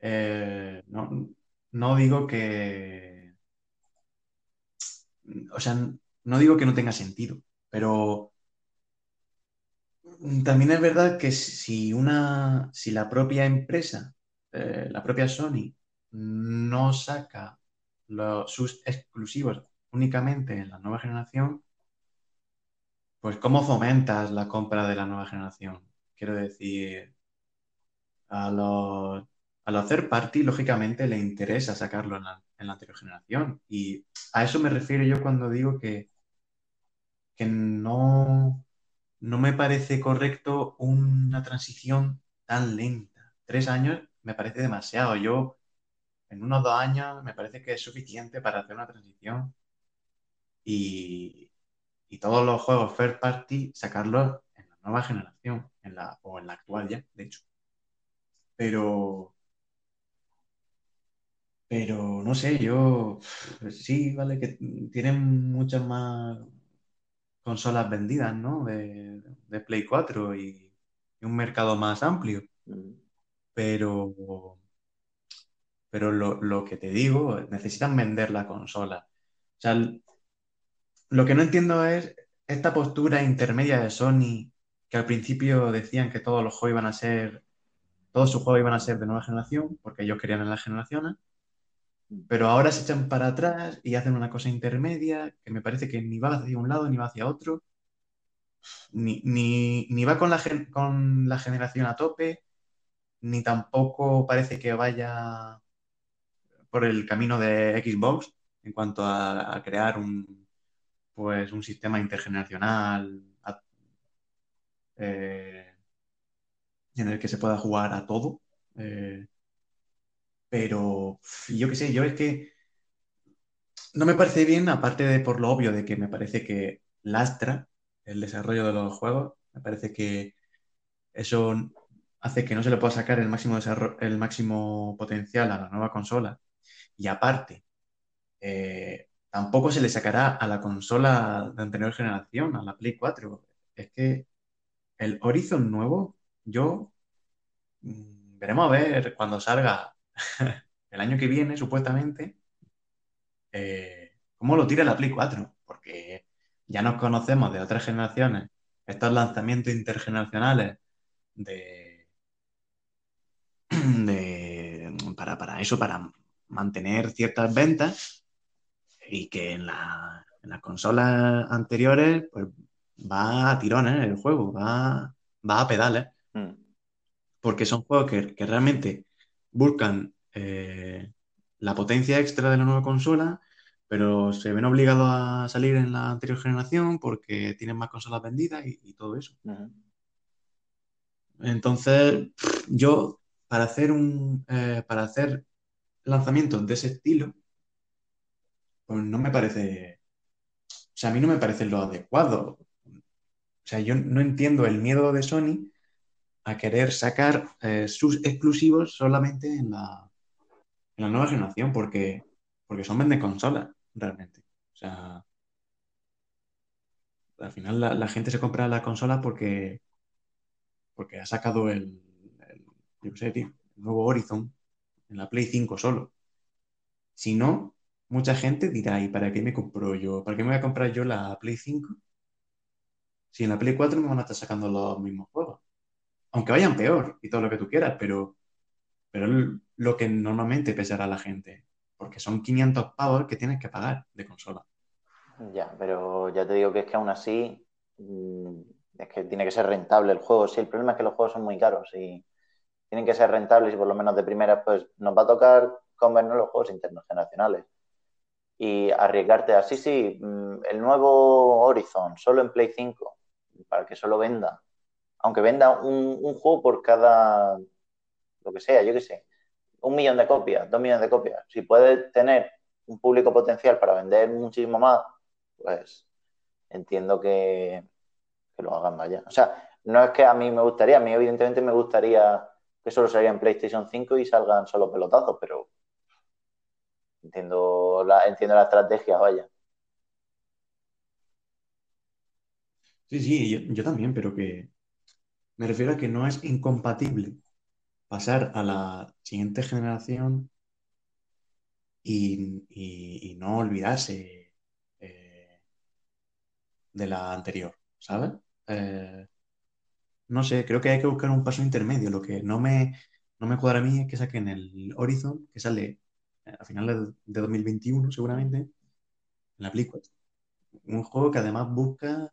Eh, no, no digo que... O sea, no digo que no tenga sentido, pero también es verdad que si una, si la propia empresa, eh, la propia Sony, no saca sus exclusivos únicamente en la nueva generación, pues ¿cómo fomentas la compra de la nueva generación? Quiero decir, a los, a los party, lógicamente, le interesa sacarlo en la, en la anterior generación. Y a eso me refiero yo cuando digo que, que no, no me parece correcto una transición tan lenta. Tres años me parece demasiado. Yo, en unos dos años, me parece que es suficiente para hacer una transición y, todos los juegos first party sacarlos en la nueva generación, en la, o en la actual ya, de hecho. Pero, pero no sé, yo sí, vale, que tienen muchas más consolas vendidas, ¿no? De, Play 4 y, un mercado más amplio. Mm. Pero, pero lo, que te digo, necesitan vender la consola. O sea, lo que no entiendo es esta postura intermedia de Sony, que al principio decían que todos los juegos iban a ser, todos sus juegos iban a ser de nueva generación, porque ellos querían en las generaciones, pero ahora se echan para atrás y hacen una cosa intermedia que me parece que ni va hacia un lado ni va hacia otro, ni, ni, va con la, con la generación a tope, ni tampoco parece que vaya por el camino de Xbox en cuanto a, crear un, pues, un sistema intergeneracional eh, en el que se pueda jugar a todo. Eh, pero yo qué sé, yo es que no me parece bien, aparte de por lo obvio de que me parece que lastra el desarrollo de los juegos, me parece que eso hace que no se le pueda sacar el máximo, el máximo potencial a la nueva consola. Y aparte, eh, tampoco se le sacará a la consola de anterior generación, a la Play 4. Es que el Horizon nuevo, yo mm, veremos a ver cuando salga el año que viene, supuestamente, eh, cómo lo tira la Play 4, porque ya nos conocemos de otras generaciones, estos lanzamientos intergeneracionales de, para, para eso, para mantener ciertas ventas y que en, las consolas anteriores pues va a tirones el juego, va, va a pedales. Mm. Porque son juegos que, que realmente buscan eh, la potencia extra de la nueva consola, pero se ven obligados a salir en la anterior generación porque tienen más consolas vendidas y, todo eso. Entonces, yo para hacer un eh, para hacer lanzamientos de ese estilo, pues no me parece. O sea, a mí no me parece lo adecuado. O sea, yo no entiendo el miedo de Sony a querer sacar eh, sus exclusivos solamente en la, en la nueva generación, porque, porque son vende consolas, realmente. O sea, al final la, gente se compra la consola porque, porque ha sacado el, nuevo Horizon en la Play 5 solo. Si no, mucha gente dirá, ¿y para qué me compro yo? ¿Para qué me voy a comprar yo la Play 5? Si en la Play 4 me van a estar sacando los mismos juegos aunque vayan peor y todo lo que tú quieras, pero, pero lo que normalmente pesará la gente, porque son 500 pavos que tienes que pagar de consola. Ya, pero ya te digo que es que aún así mm, es que tiene que ser rentable el juego. Sí, el problema es que los juegos son muy caros y tienen que ser rentables y por lo menos de primera, pues nos va a tocar comernos los juegos intergeneracionales y arriesgarte así, sí, mm, el nuevo Horizon solo en Play 5 para que solo venda. Aunque venda un, juego por cada, lo que sea, yo qué sé, un millón de copias, dos millones de copias, si puede tener un público potencial para vender muchísimo más, pues entiendo que, que lo hagan, vaya. O sea, no es que a mí me gustaría, a mí evidentemente me gustaría que solo salga en PlayStation 5 y salgan solo pelotazos, pero entiendo la, entiendo la estrategia, vaya. Sí, sí, yo, también, pero que me refiero a que no es incompatible pasar a la siguiente generación y, no olvidarse eh, de la anterior, ¿sabes? Eh, no sé, creo que hay que buscar un paso intermedio. Lo que no me, no me cuadra a mí es que saquen el Horizon, que sale a finales de 2021 seguramente, en la Play Un juego que además busca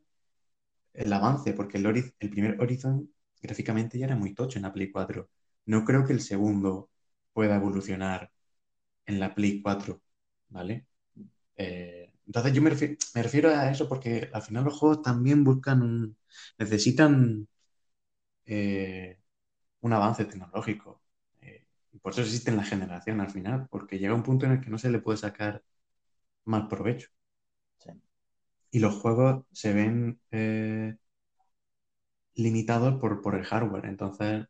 el avance, porque el, primer Horizon gráficamente ya era muy tocho en la Play 4. No creo que el segundo pueda evolucionar en la Play 4, ¿vale? Eh, entonces yo me refiero, a eso porque al final los juegos también buscan, necesitan eh, un avance tecnológico. Eh, por eso existen la generación al final, porque llega un punto en el que no se le puede sacar más provecho. Y los juegos se ven eh, limitados por, el hardware. Entonces,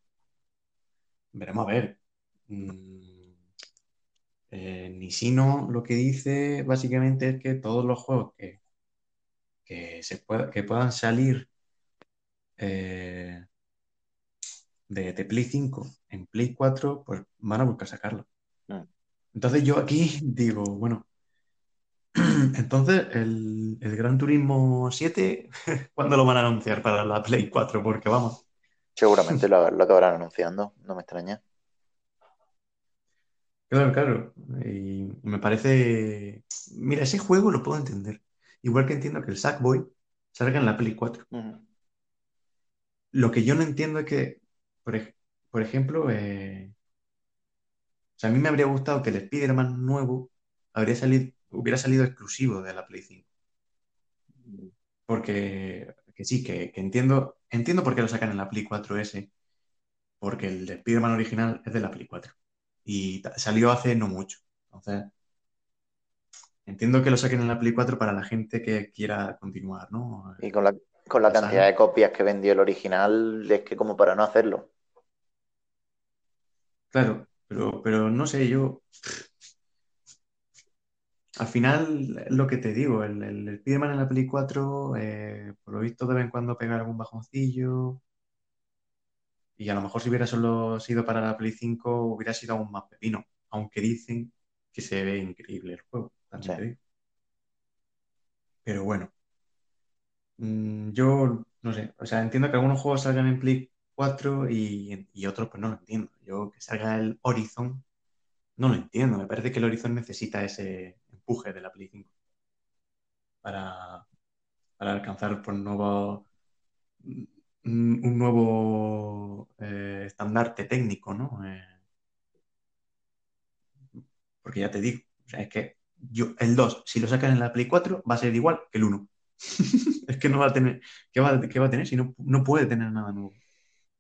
veremos a ver. Mm, Nisino lo que dice básicamente es que todos los juegos que, que, se que puedan salir de, Play 5 en Play 4, pues van a buscar sacarlo. Mm. Entonces yo aquí digo, bueno, entonces el, Gran Turismo 7, ¿cuándo lo van a anunciar para la Play 4? Porque vamos. Seguramente lo, acabarán anunciando, no me extraña. Claro, claro. Y me parece. Mira, ese juego lo puedo entender. Igual que entiendo que el Sackboy salga en la Play 4. Lo que yo no entiendo es que por, ejemplo, eh, a mí me habría gustado que el Spider-Man nuevo habría salido, hubiera salido exclusivo de la Play 5. Porque que sí, que, entiendo, entiendo por qué lo sacan en la Play 4S, porque el Spider-Man original es de la Play 4 y salió hace no mucho. Entonces, entiendo que lo saquen en la Play 4 para la gente que quiera continuar, ¿no? Y con la, con la cantidad de copias que vendió el original, es que como para no hacerlo. Claro, pero, pero no sé, yo. Al final, lo que te digo, el, el, en la Play 4, eh, por lo visto, de vez en cuando pega algún bajoncillo. Y a lo mejor si hubiera solo sido para la Play 5, hubiera sido aún más pepino. Aunque dicen que se ve increíble el juego. Pero bueno. Mm, yo no sé. O sea, entiendo que algunos juegos salgan en Play 4 y, y otros pues no lo entiendo. Yo que salga el Horizon, no lo entiendo. Me parece que el Horizon necesita ese empuje de la Play 5 para, para alcanzar por pues, nuevo, mm, un nuevo eh, estandarte técnico, ¿no? Eh, porque ya te digo, es que yo, el 2, si lo sacan en la Play 4, va a ser igual que el 1. es que no va a tener, ¿qué va, va a tener si no, no puede tener nada nuevo?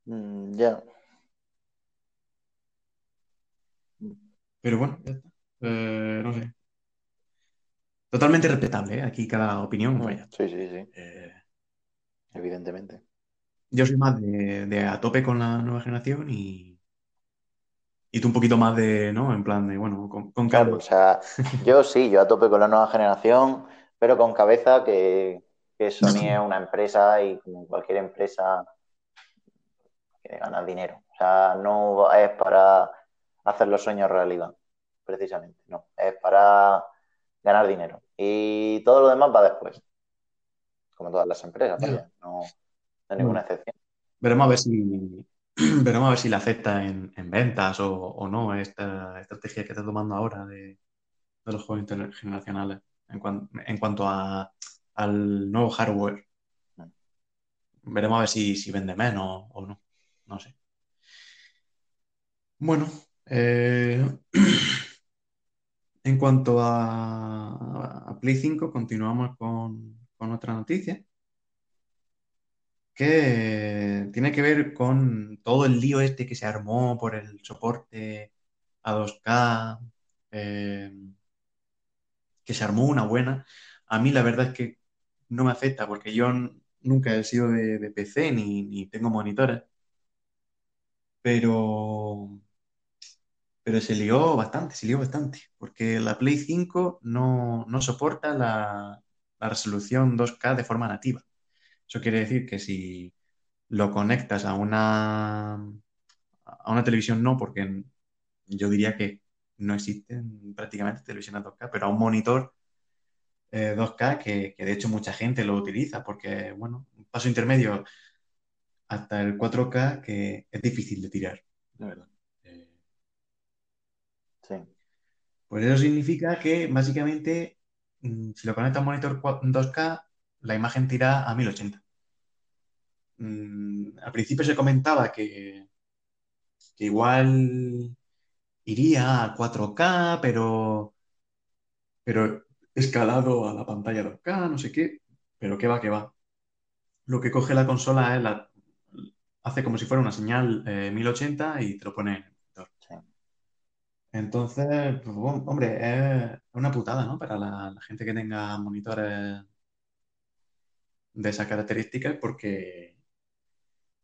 Mm, ya. Pero bueno, ya está. Eh, no sé. Totalmente respetable, ¿eh? Aquí cada opinión, mm, vaya. Sí, sí, sí. Eh, Evidentemente. Yo soy más de, a tope con la nueva generación y, y tú un poquito más de, ¿no? En plan de, bueno, con, con Claro, o sea, yo sí, yo a tope con la nueva generación, pero con cabeza que, que Sony es una empresa y como cualquier empresa que ganar dinero. O sea, no es para hacer los sueños realidad, precisamente, no, es para ganar dinero. Y todo lo demás va después, como todas las empresas, no, hay ninguna excepción. Veremos a ver si veremos a ver si le afecta en, ventas o, no esta estrategia que está tomando ahora de, los juegos intergeneracionales en, en cuanto a, al nuevo hardware. Mm. Veremos a ver si, si vende menos o no. No sé. Bueno, eh, en cuanto a, Play 5, continuamos con, otra noticia que tiene que ver con todo el lío este que se armó por el soporte a 2K, eh, que se armó una buena. A mí la verdad es que no me afecta porque yo nunca he sido de, PC ni, ni, tengo monitores, pero, pero se lió bastante, se lió bastante, porque la Play 5 no, no soporta la, la resolución 2K de forma nativa. Eso quiere decir que si lo conectas a una, a una televisión, no, porque yo diría que no existen prácticamente televisiones 2K, pero a un monitor 2K eh, que, de hecho mucha gente lo utiliza porque, bueno, un paso intermedio hasta el 4K que es difícil de tirar, la verdad. Eh, sí. Pues eso significa que básicamente mm, si lo conectas a un monitor 2K, la imagen tira a 1080. Mm, al principio se comentaba que, que igual iría a 4K, pero, pero escalado a la pantalla 2K, no sé qué, pero qué va, qué va. Lo que coge la consola es la, hace como si fuera una señal 1080 eh, y te lo pone en el monitor. Entonces, pues, hombre, es una putada, ¿no? Para la, gente que tenga monitores de esas características porque,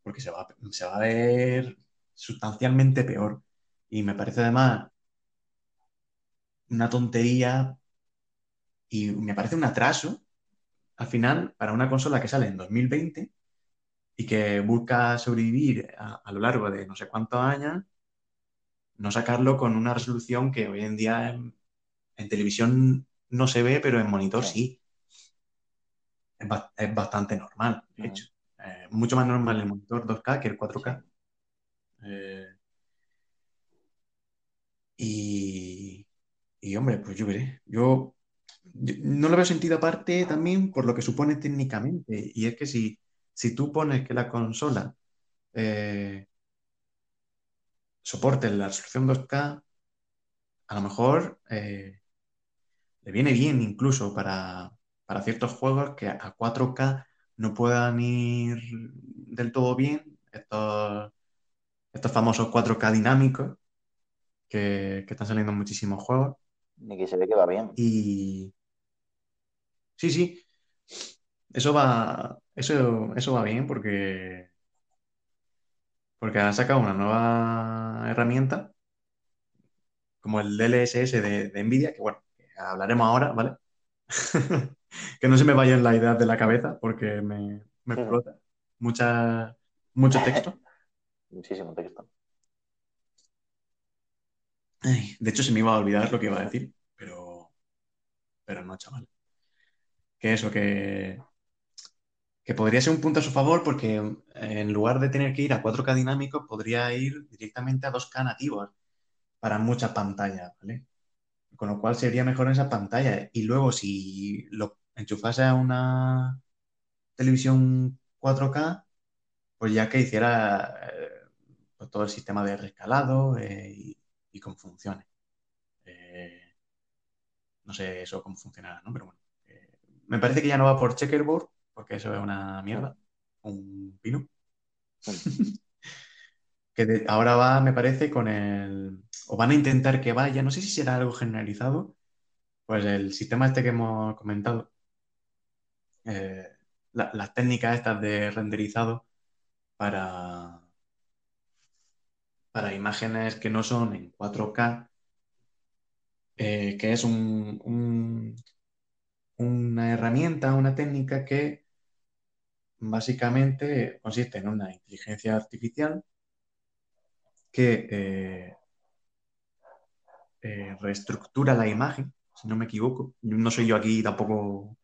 porque se, va, se va a ver sustancialmente peor. Y me parece además una tontería y me parece un atraso, al final, para una consola que sale en 2020 y que busca sobrevivir a, lo largo de no sé cuántos años, no sacarlo con una resolución que hoy en día en, televisión no se ve, pero en monitor sí. Es, bastante normal, de hecho. Eh, mucho más normal el monitor 2K que el 4K. Eh, y, y, hombre, pues yo veré. Yo no lo veo sentido aparte también por lo que supone técnicamente. Y es que si, si tú pones que la consola eh, soporte la resolución 2K, a lo mejor eh, le viene bien incluso para, ciertos juegos que a 4K no puedan ir del todo bien. Estos, estos famosos 4K dinámicos que, que están saliendo en muchísimos juegos. Y que se ve que va bien. Y, Sí, sí. Eso va, eso, eso va bien porque, porque han sacado una nueva herramienta como el DLSS de, de Nvidia, que bueno, hablaremos ahora, ¿vale? que no se me vayan las ideas de la cabeza porque me, me explota. Mucha, mucho texto. Muchísimo texto. de hecho, se me iba a olvidar lo que iba a decir, pero, pero no, chaval que eso, que, que podría ser un punto a su favor porque en lugar de tener que ir a 4K dinámico, podría ir directamente a 2K nativos para muchas pantallas, ¿vale? Con lo cual sería mejor en esa pantalla. Y luego, si lo enchufase a una televisión 4K, pues ya que hiciera eh, todo el sistema de rescalado eh, y, y, cómo funcione. Eh, no sé eso cómo funcionará, ¿no? Pero bueno. Me parece que ya no va por checkerboard, porque eso es una mierda, un pino. que ahora va, me parece, con el. O van a intentar que vaya, no sé si será algo generalizado, pues el sistema este que hemos comentado, eh, las técnicas estas de renderizado para, para imágenes que no son en 4K, eh, que es un, una herramienta, una técnica que básicamente consiste en una inteligencia artificial que eh, eh, reestructura la imagen, si no me equivoco. No soy yo aquí tampoco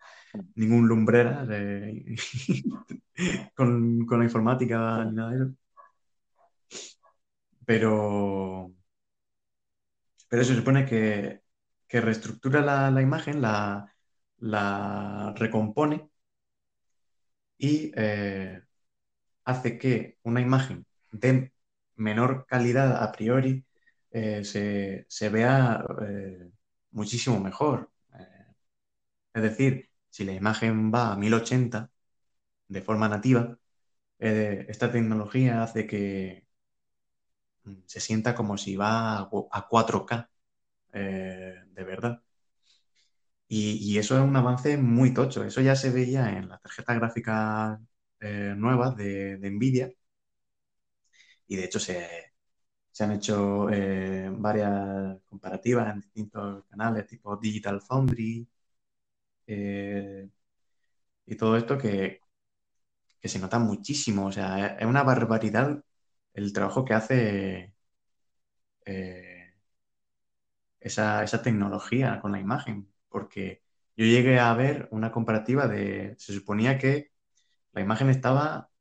ningún lumbrera con, la informática ni nada de eso. Pero, pero se supone que, reestructura la imagen, la recompone y eh, hace que una imagen de menor calidad a priori eh, se, vea eh, muchísimo mejor. es decir, si la imagen va a 1080 de forma nativa, esta tecnología hace que mm, se sienta como si va a 4K de verdad. Y, eso es un avance muy tocho. Eso ya se veía en las tarjetas gráficas eh, nuevas de, Nvidia. Y de hecho se, han hecho eh, varias comparativas en distintos canales, tipo Digital Foundry. Eh, y todo esto que, se nota muchísimo. O sea, es una barbaridad el trabajo que hace esa, esa tecnología con la imagen porque yo llegué a ver una comparativa de, se suponía que la imagen estaba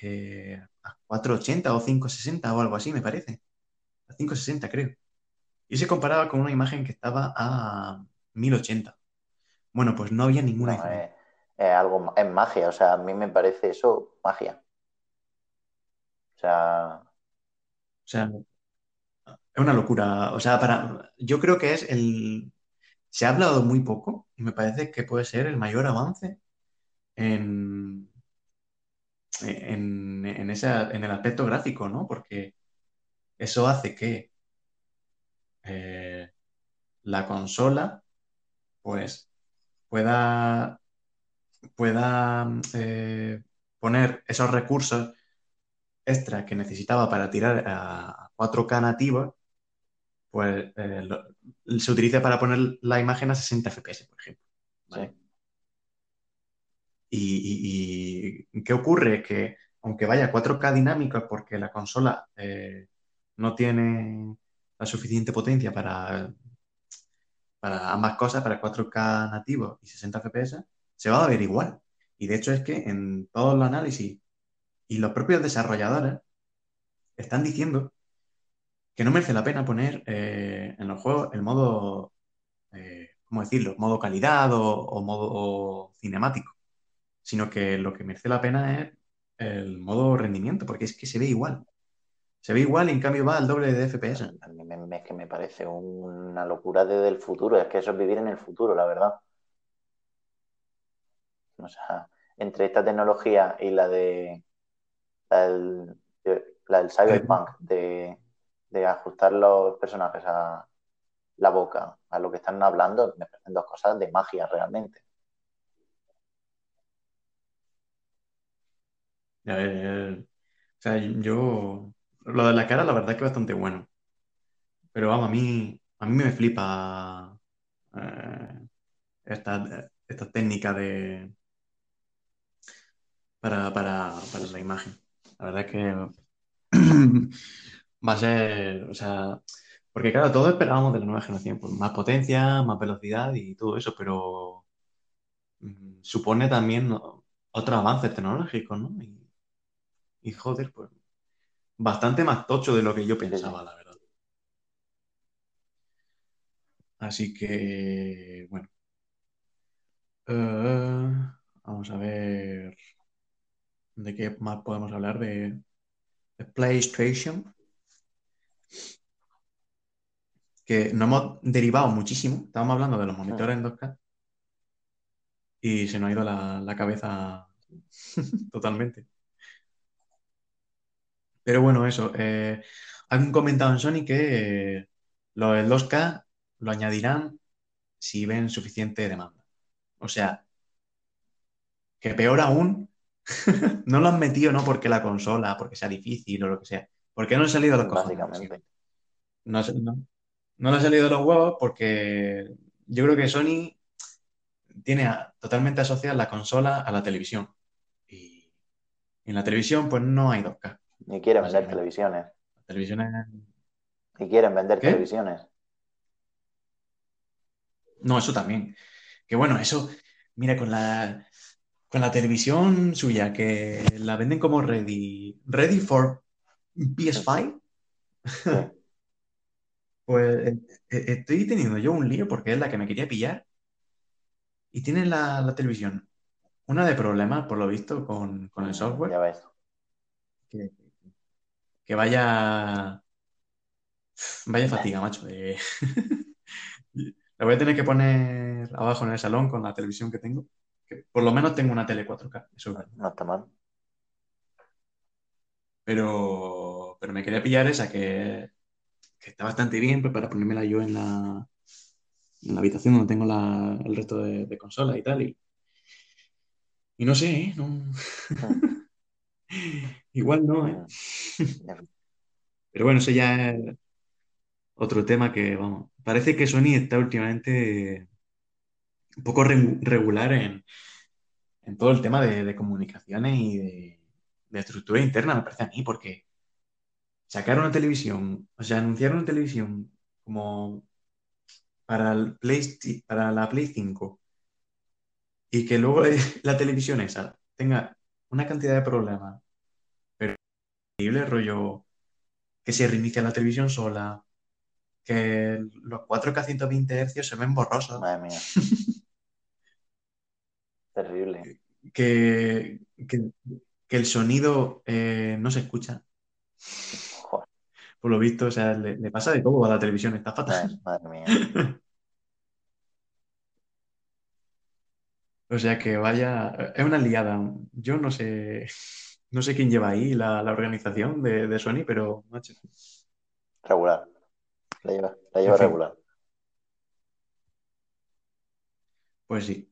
eh, a 480 o 560 o algo así, me parece. A 560 creo. Y se comparaba con una imagen que estaba a 1080. Bueno, pues no había ninguna diferencia. Es, algo, es magia, o sea, a mí me parece eso magia. O sea... O sea, es una locura. O sea, para, yo creo que es el, se ha hablado muy poco y me parece que puede ser el mayor avance en, en, en el aspecto gráfico, ¿no? Porque eso hace que eh, la consola pues pueda, pueda eh, poner esos recursos extra que necesitaba para tirar a 4K nativos pues eh, se utiliza para poner la imagen a 60 FPS, por ejemplo. Y, qué ocurre? Que aunque vaya 4K dinámica porque la consola eh, no tiene la suficiente potencia para, para ambas cosas, para 4K nativo y 60 FPS, se va a ver igual. Y de hecho es que en todos los análisis y los propios desarrolladores están diciendo que no merece la pena poner eh, en los juegos el modo, eh, ¿cómo decirlo? Modo calidad o, modo cinemático, sino que lo que merece la pena es el modo rendimiento, porque es que se ve igual. Se ve igual y en cambio va al doble de FPS. A mí me, es que me parece una locura desde el futuro, es que eso es vivir en el futuro, la verdad. O sea, entre esta tecnología y la de la del, la del cyberpunk, de, de ajustar los personajes a la boca, a lo que están hablando, me parecen dos cosas de magia realmente. o sea, yo. Lo de la cara, la verdad es que es bastante bueno. Pero vamos, a mí, a mí me flipa eh, esta, esta, técnica de. Para, para, para la imagen. La verdad es que va a ser, o sea, porque claro, todos esperábamos de la nueva generación, pues más potencia, más velocidad y todo eso, pero mm, supone también otros avances tecnológicos, ¿no? Y, joder, pues bastante más tocho de lo que yo pensaba, la verdad. Así que, bueno. Eh, vamos a ver de qué más podemos hablar de PlayStation que no hemos derivado muchísimo. Estábamos hablando de los monitores en 2K y se nos ha ido la, cabeza totalmente. Pero bueno, eso. Eh, han comentado en Sony que eh, lo del 2K lo añadirán si ven suficiente demanda. O sea, que peor aún, no lo han metido no porque la consola, porque sea difícil o lo que sea. Porque no han salido los cojones. Básicamente. No, no, no le ha salido los huevos porque yo creo que Sony tiene totalmente asociada la consola a la televisión. Y en la televisión, pues no hay 2K. Ni quieren vender televisiones. televisiones. Ni quieren vender televisiones. No, eso también. Que bueno, eso, mira, con la, con la televisión suya, que la venden como ready, ready for PS5. Pues eh, eh, estoy teniendo yo un lío porque es la que me quería pillar y tiene la, televisión una de problemas, por lo visto, con, el software. Ya ves. Que, vaya. Vaya fatiga, macho. Eh. la voy a tener que poner abajo en el salón con la televisión que tengo. Que por lo menos tengo una tele 4K. Eso No está mal. Pero, pero me quería pillar esa que está bastante bien pues, para ponérmela yo en la, en la habitación donde tengo el resto de, de consolas y tal. Y, y no sé, ¿eh? Igual no, ¿eh? Pero bueno, eso ya es otro tema que, vamos, parece que Sony está últimamente un poco regular en, todo el tema de, comunicaciones y de, estructura interna, me parece a mí, porque sacar una televisión, o sea, anunciar una televisión como para, el Play, para la Play 5 y que luego la televisión esa tenga una cantidad de problemas, pero increíble rollo que se reinicia la televisión sola, que los 4K 120 Hz se ven borrosos. Madre mía. Terrible. Que, el sonido eh, no se escucha. Por lo visto, o sea, le, pasa de todo a la televisión, está fatal. Madre mía. O sea que vaya, es una liada. Yo no sé, no sé quién lleva ahí la, organización de, Sony, pero Regular. La lleva, la lleva regular. Pues sí.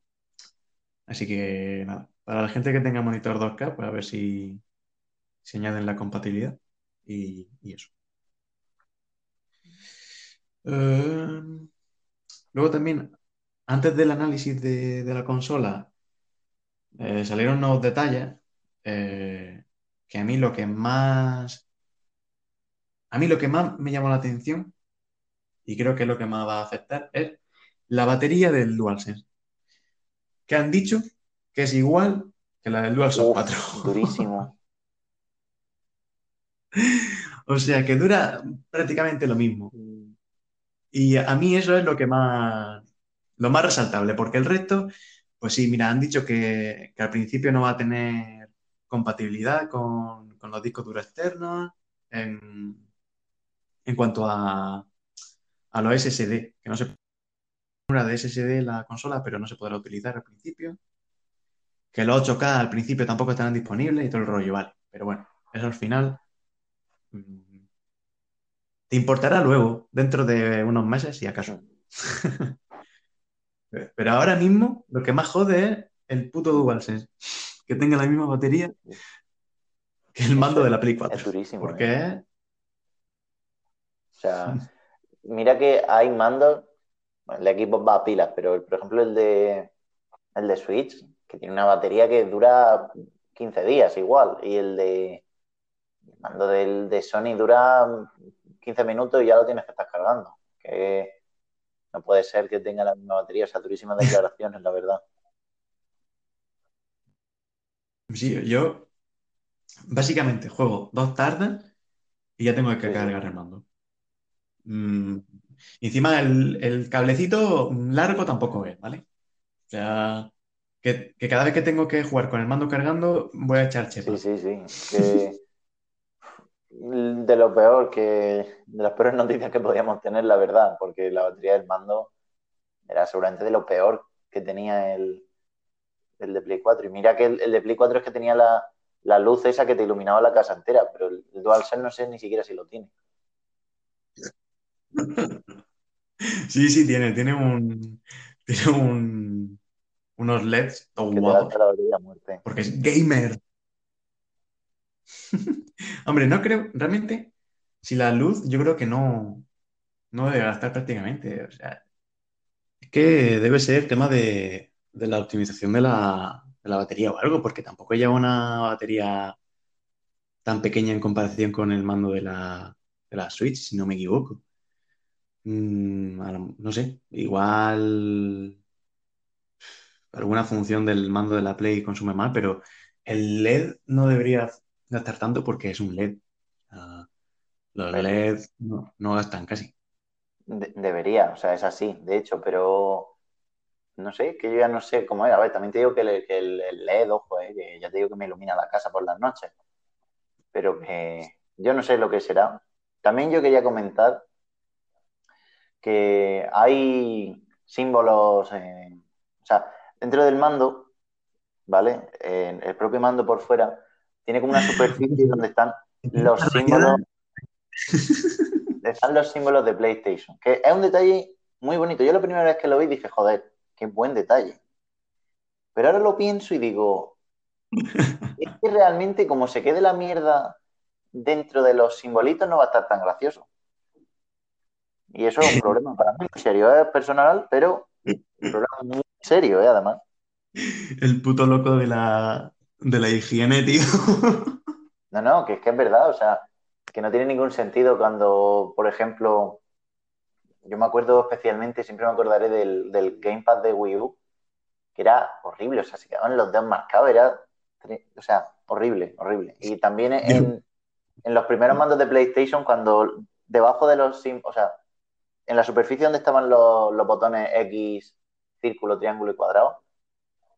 Así que nada, para la gente que tenga monitor 2K, pues a ver si, se añaden la compatibilidad y, eso. Eh, luego también antes del análisis de, la consola, eh, salieron nuevos detalles eh, que a mí lo que más... A mí lo que más me llamó la atención, y creo que es lo que más va a afectar, es la batería del DualSense. Que han dicho que es igual que la del DualSense 4. Durísimo. o sea, que dura prácticamente lo mismo. Y a mí eso es lo que más, lo más resaltable, porque el resto, pues sí, mira, han dicho que, al principio no va a tener compatibilidad con, los discos duros externos en, cuanto a, a los SSD, que no se una de SSD la consola, pero no se podrá utilizar al principio. Que los 8K al principio tampoco estarán disponibles y todo el rollo, vale. Pero bueno, eso al final mm, te importará luego, dentro de unos meses, si acaso. Pero ahora mismo lo que más jode es el puto DualSense. Que tenga la misma batería que el mando de la Play 4. Es durísimo. Porque ¿eh? O sea, mira que hay mandos, el equipo va a pilas, pero por ejemplo el de el de Switch, que tiene una batería que dura 15 días igual, y el de el mando del, de Sony dura 15 minutos y ya lo tienes que estar cargando. Que no puede ser que tenga la misma batería. O sea, durísimas declaraciones, la verdad. Sí, yo básicamente juego dos tardes y ya tengo que cargar el mando. Mm, encima el, cablecito largo tampoco es, ¿vale? O sea, que, cada vez que tengo que jugar con el mando cargando voy a echar chepa. Sí, sí, sí. De lo peor que, de las peores noticias que podíamos tener, la verdad, porque la batería del mando era seguramente de lo peor que tenía el, el de Play 4. Y mira que el, de Play 4 es que tenía la, luz esa que te iluminaba la casa entera, pero el, DualSense no sé ni siquiera si lo tiene. Sí, sí, tiene, tiene un, tiene un, unos LEDs guapos. Porque es gamer. Hombre, no creo, realmente, si la luz, yo creo que no, no debe gastar prácticamente. O sea, es que debe ser tema de, la optimización de la, batería o algo, porque tampoco lleva una batería tan pequeña en comparación con el mando de la, de la Switch, si no me equivoco. Mm, no sé, igual alguna función del mando de la Play consume más, pero el LED no debería gastar tanto porque es un LED. los LED no, gastan casi. debería, o sea, es así, de hecho, pero no sé, que yo ya no sé cómo es. A ver, también te digo que el, LED, ojo, eh, que ya te digo que me ilumina la casa por las noches, pero que yo no sé lo que será. También yo quería comentar que hay símbolos, o sea, dentro del mando, ¿vale? En el propio mando por fuera tiene como una superficie donde están los símbolos. están los símbolos de PlayStation. Que es un detalle muy bonito. Yo la primera vez que lo vi dije, joder, qué buen detalle. Pero ahora lo pienso y digo, es que realmente como se quede la mierda dentro de los simbolitos no va a estar tan gracioso. Y eso es un problema para mí, serio, es personal, pero un problema muy serio, ¿eh? además. El puto loco de la, de la higiene, tío. No, no, que es que es verdad, o sea, que no tiene ningún sentido cuando, por ejemplo, yo me acuerdo especialmente, siempre me acordaré del, del Gamepad de Wii U, que era horrible, o sea, se quedaban los dedos marcados, era, o sea, horrible, horrible. Y también en, en los primeros mandos de PlayStation, cuando debajo de los, o sea, en la superficie donde estaban los, botones X, círculo, triángulo y cuadrado,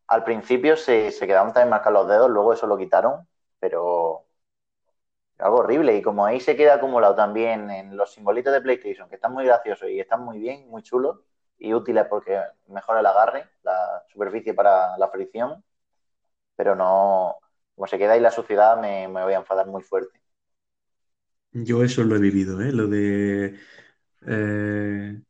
al principio se, quedaban también marcados los dedos, luego eso lo quitaron, pero algo horrible. Y como ahí se queda acumulado también en los simbolitos de PlayStation, que están muy graciosos y están muy bien, muy chulos y útiles porque mejora el agarre, la superficie para la fricción, pero no, como se queda ahí la suciedad, me, me voy a enfadar muy fuerte. Yo eso lo he vivido, ¿eh? Lo de eh,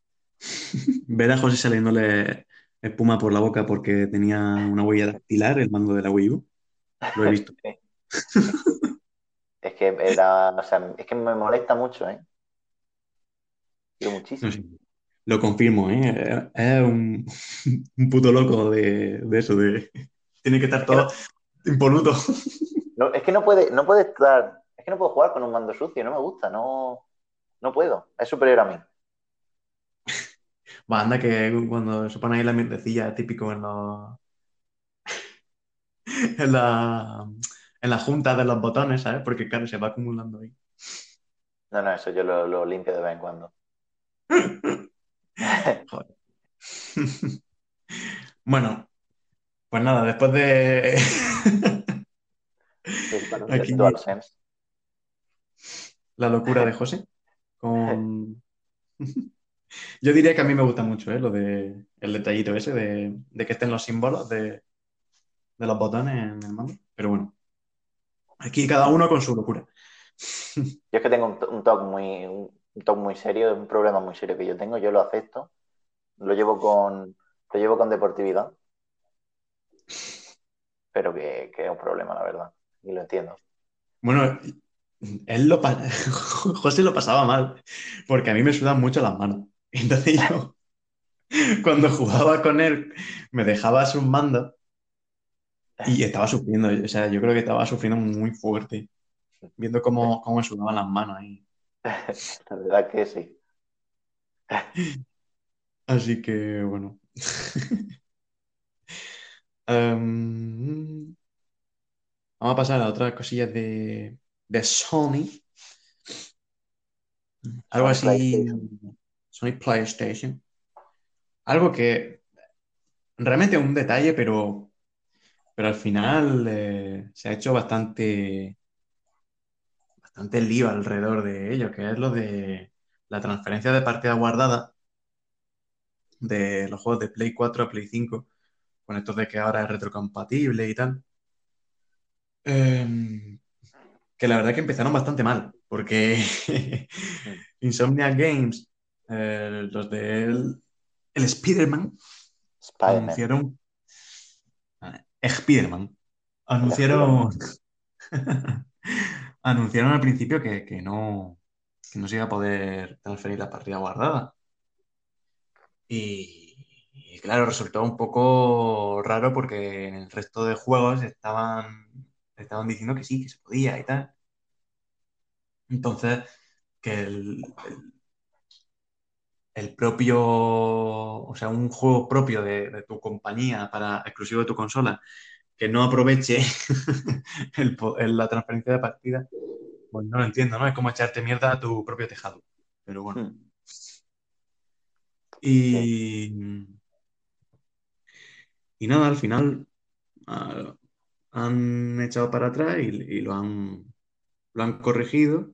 ver a José saliéndole espuma por la boca porque tenía una huella dactilar, el mando de la Wii U. Lo he visto. es que era, o sea, es que me molesta mucho, ¿eh? muchísimo. Lo confirmo, ¿eh? Es un, un puto loco de, de, eso, de... Tiene que estar todo impoluto. es que no puede, no puede estar... Es que no puedo jugar con un mando sucio, no me gusta, no... No puedo, es superior a mí. Va, anda que cuando se pone ahí la mierdecilla, típico en los. en la. En la junta de los botones, ¿sabes? Porque claro, se va acumulando ahí. No, no, eso yo lo, limpio de vez en cuando. Joder. bueno, pues nada, después de. Aquí... La locura de José. Yo diría que a mí me gusta mucho ¿eh? lo de el detallito ese de, que estén los símbolos de, los botones en el mando. Pero bueno, aquí cada uno con su locura. Yo es que tengo un, toque muy, un muy serio, un problema muy serio que yo tengo, yo lo acepto, lo llevo con, lo llevo con deportividad, pero que, que es un problema, la verdad, y lo entiendo. Bueno, él lo José lo pasaba mal, porque a mí me sudan mucho las manos. Entonces yo, cuando jugaba con él, me dejaba sus mandos y estaba sufriendo. O sea, yo creo que estaba sufriendo muy fuerte, viendo cómo, cómo me sudaban las manos ahí. La verdad que sí. Así que, bueno. Em, vamos a pasar a otras cosillas de, de Sony. Algo así. Sony PlayStation. Algo que realmente es un detalle, pero, pero al final eh, se ha hecho bastante, bastante lío alrededor de ello, que es lo de la transferencia de partida guardada de los juegos de Play 4 a Play 5, con esto de que ahora es retrocompatible y tal. Eh, que la verdad que empezaron bastante mal, porque Insomnia Games, eh, los de el, Spider-Man, anunciaron. Spider-Man. Anunciaron. anunciaron al principio que, no, que no se iba a poder transferir la partida guardada. Y, y, claro, resultó un poco raro porque en el resto de juegos estaban, estaban diciendo que sí, que se podía y tal. Entonces, que el, el, propio, o sea, un juego propio de, tu compañía para exclusivo de tu consola, que no aproveche la transferencia de partida, pues no lo entiendo, ¿no? Es como echarte mierda a tu propio tejado. Pero bueno. Hmm. Y, y nada, al final han echado para atrás y, lo, han, lo han corregido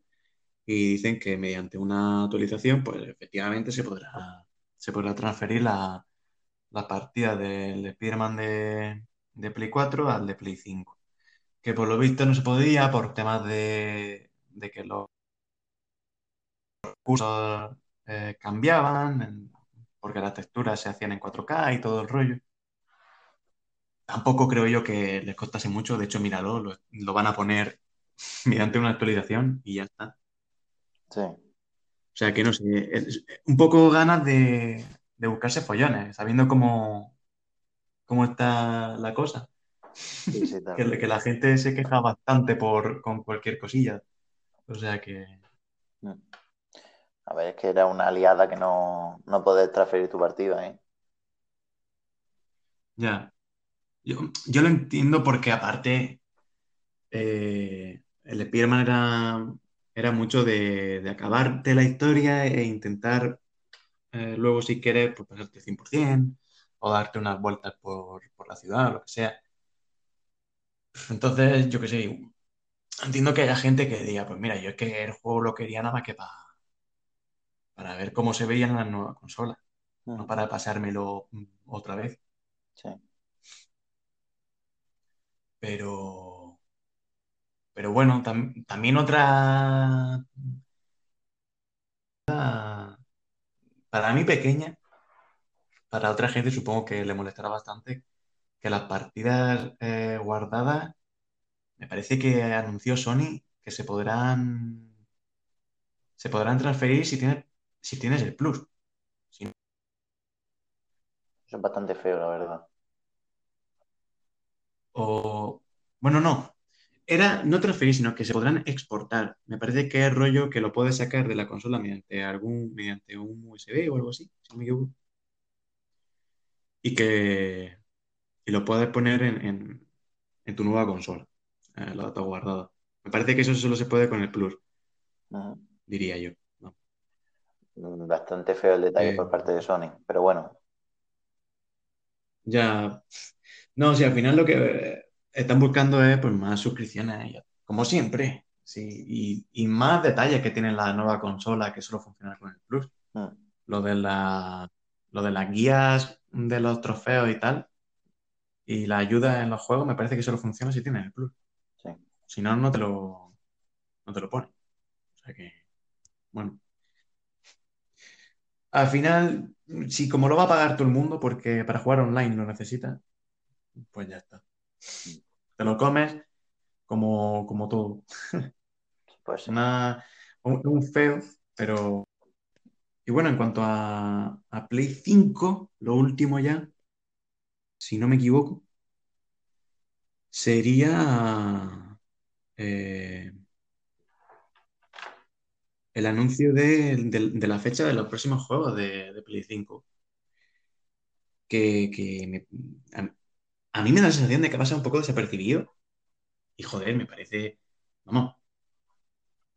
y dicen que mediante una actualización, pues efectivamente se podrá, se podrá transferir la, partida del Spider-Man de, Play 4 al de Play 5. Que por lo visto no se podía por temas de, que los recursos eh, cambiaban, porque las texturas se hacían en 4K y todo el rollo. Tampoco creo yo que les costase mucho, de hecho, míralo, lo, van a poner mediante una actualización y ya está. Sí. O sea que no sé, un poco ganas de, buscarse follones, sabiendo cómo, cómo está la cosa. que, que, la gente se queja bastante por, con cualquier cosilla. O sea que. A ver, es que era una aliada que no, no podés transferir tu partida, ¿eh? Ya. Yo, lo entiendo porque aparte eh, el Spearman era, era mucho de, acabarte la historia e intentar eh, luego si quieres pues, pasarte 100% o darte unas vueltas por, por la ciudad o lo que sea. Entonces, yo qué sé, entiendo que haya gente que diga, pues mira, yo es que el juego lo quería nada más que para, para ver cómo se veía en la nueva consola, no para pasármelo otra vez. Sí. Pero, pero bueno, también otra, para mí pequeña, para otra gente supongo que le molestará bastante, que las partidas eh, guardadas, me parece que anunció Sony que se podrán se podrán transferir si tienes, si tienes el plus. Eso es bastante feo, la verdad. O, bueno, no. Era no transferir, sino que se podrán exportar. Me parece que es rollo que lo puedes sacar de la consola mediante algún, mediante un USB o algo así, si no me equivoco. Y que, y lo puedes poner en, tu nueva consola, eh, los datos guardados. Me parece que eso solo se puede con el Plus, diría yo. Mm, bastante feo el detalle por eh, parte de Sony, pero bueno. Ya. No, si al final lo que están buscando es pues, más suscripciones, como siempre. Sí, y, más detalles que tiene la nueva consola que solo funciona con el Plus. Mm. Lo de la, lo de las guías de los trofeos y tal, y la ayuda en los juegos me parece que solo funciona si tienes el Plus. Si no, no te lo, no te lo pone. O sea que, bueno. Al final, si como lo va a pagar todo el mundo, porque para jugar online lo necesita, pues ya está. Te lo comes como, como todo. Pues Una, un, feo, pero... Y bueno, en cuanto a, a Play 5, lo último ya, si no me equivoco, sería eh, el anuncio de, la fecha de los próximos juegos de, Play 5. Que, a, mí me da la sensación de que ha pasado un poco desapercibido. Y joder, me parece. Vamos.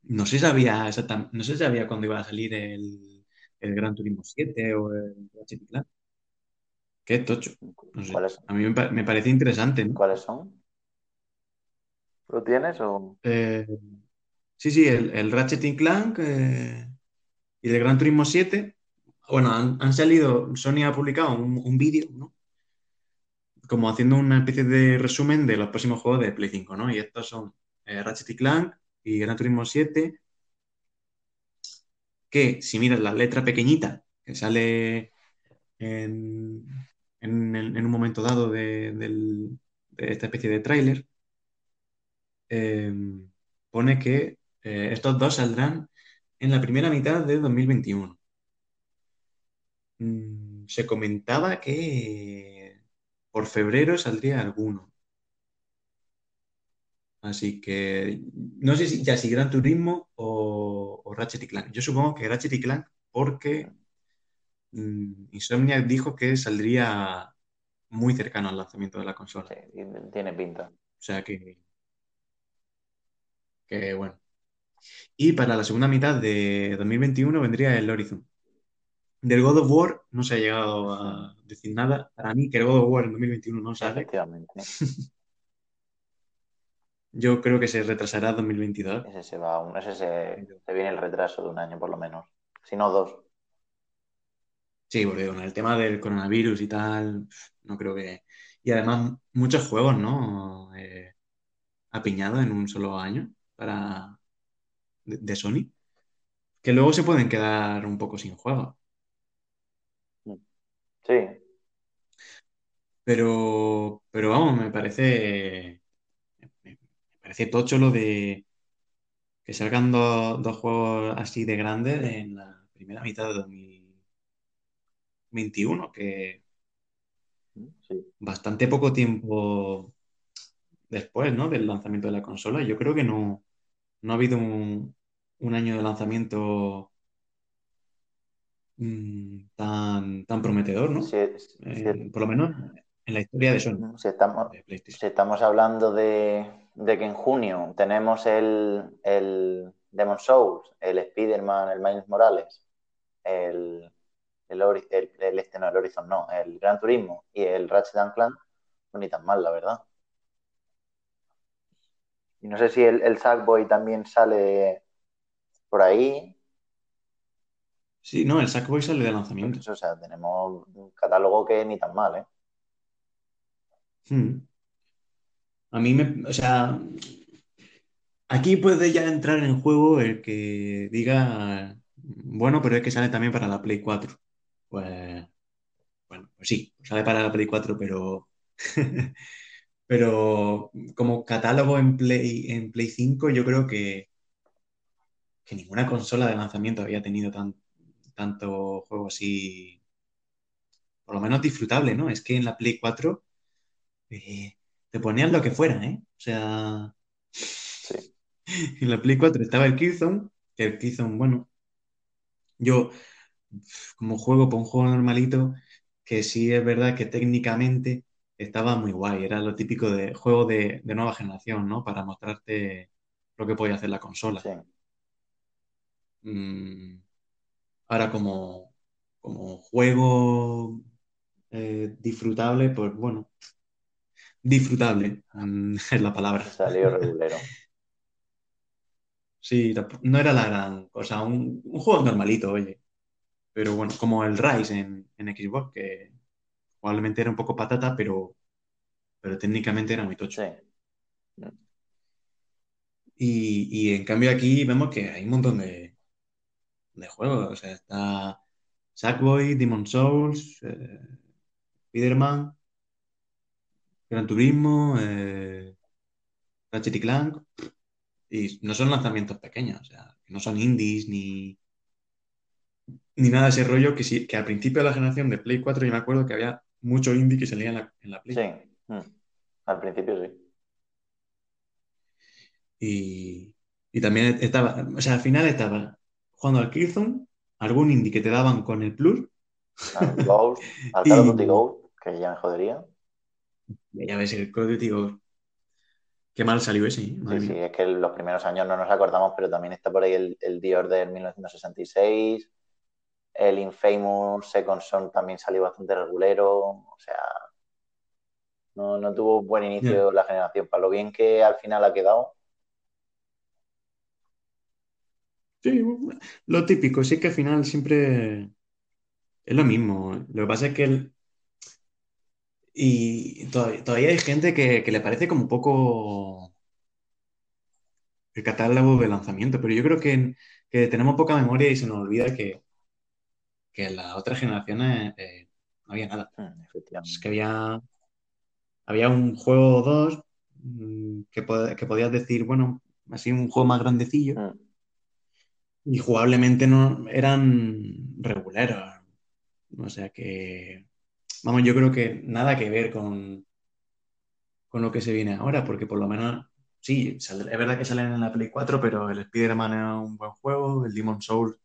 No sé si sabía no sé si sabía cuándo iba a salir el, el Gran Turismo 7 o el Ratchet Clank. Qué tocho. A mí me, parece interesante. ¿Cuáles son? ¿Lo tienes o...? Eh, sí, sí, el, Ratchet Clank eh, y el Gran Turismo 7. Bueno, han, salido, Sony ha publicado un, vídeo, ¿no? Como haciendo una especie de resumen de los próximos juegos de Play 5, ¿no? Y estos son eh, Ratchet Clank y Gran Turismo 7, que si miras la letra pequeñita que sale en, en, un momento dado de, esta especie de tráiler, em, pone que eh, estos dos saldrán en la primera mitad de 2021. Mm, se comentaba que por febrero saldría alguno. Así que no sé si ya si Gran Turismo o, o Ratchet y Clank. Yo supongo que Ratchet y Clank porque Mm, Insomniac dijo que saldría muy cercano al lanzamiento de la consola. Sí, tiene pinta. O sea que, que bueno. Y para la segunda mitad de 2021 vendría el Horizon. Del God of War no se ha llegado a decir nada. Para mí que el God of War en 2021 no sale. Efectivamente. Yo creo que se retrasará a 2022. Ese se va, ese se, se viene el retraso de un año por lo menos. Si no dos. Sí, porque con el tema del coronavirus y tal, no creo que... Y además muchos juegos, ¿no? Eh, apiñados en un solo año para de, Sony, que luego se pueden quedar un poco sin juego. Sí. Pero, pero vamos, me parece. Me parece tocho lo de que salgan dos juegos así de grandes en la primera mitad de 2021, que bastante poco tiempo después, ¿no? Del lanzamiento de la consola. Yo creo que no, no ha habido un, año de lanzamiento mm, tan, tan prometedor, ¿no? Eh, por lo menos en la historia de Sony. Si estamos, si estamos hablando de, que en junio tenemos el, el Demon Souls, el Spider-Man, el Miles Morales, el, el, el, este no, el Horizon no, el Gran Turismo y el Ratchet Clank, no ni tan mal, la verdad. Y no sé si el, el Sackboy también sale por ahí. Sí, no, el Sackboy sale de lanzamiento. o sea, tenemos un catálogo que ni tan mal, ¿eh? Hmm. A mí me, o sea, aquí puede ya entrar en juego el que diga, bueno, pero es que sale también para la Play 4. Pues, bueno, pues sí, sale para la Play 4, pero, pero como catálogo en Play, en Play 5, yo creo que, que ninguna consola de lanzamiento había tenido tan, tanto juego así, por lo menos disfrutable, ¿no? Es que en la Play 4 eh, te ponían lo que fuera, ¿eh? O sea, en la Play 4 estaba el Killzone, que el Killzone, bueno, yo como juego por un juego normalito, que sí es verdad que técnicamente estaba muy guay, era lo típico de juego de, nueva generación, ¿no? Para mostrarte lo que podía hacer la consola. Mm, ahora como, como juego eh, disfrutable, pues bueno, disfrutable mm, es la palabra. Salió regulero. sí, no era la gran cosa, un, juego normalito, oye. Pero bueno, como el Rise en, Xbox, que probablemente era un poco patata, pero, pero técnicamente era muy tocho. Y, en cambio aquí vemos que hay un montón de, de juegos. O sea, está Sackboy, Demon Souls, eh, Spider-Man, Gran Turismo, eh, Ratchet y Clank, y no son lanzamientos pequeños, o sea, no son indies ni, ni nada de ese rollo que, sí, que al principio de la generación de Play 4 yo me acuerdo que había mucho indie que salía en la, Play. Sí, mm. al principio sí. Y, y, también estaba, o sea, al final estaba jugando al Killzone, algún indie que te daban con el Plus. Al Ghost, al Call of Duty Ghost, que ya me jodería. Ya ves, el Call of Duty Qué mal salió ese. ¿eh? Sí, sí, es que los primeros años no nos acordamos, pero también está por ahí el, el Dior del 1966. El Infamous Second Son también salió bastante regulero. O sea, no, no tuvo buen inicio la generación. Para lo bien que al final ha quedado. Sí, lo típico, sí que al final siempre es lo mismo. Lo que pasa es que el, y todavía, hay gente que, le parece como un poco el catálogo de lanzamiento, pero yo creo que, tenemos poca memoria y se nos olvida que, que en las otras generaciones eh, no había nada. Mm, es que había, había un juego o dos mm, que, que podías decir, bueno, así un juego más grandecillo. Mm. Y jugablemente no eran regulares. O sea que Vamos, yo creo que nada que ver con, con lo que se viene ahora, porque por lo menos, sí, es verdad que salen en la Play 4, pero el Spider-Man es un buen juego, el Demon Soul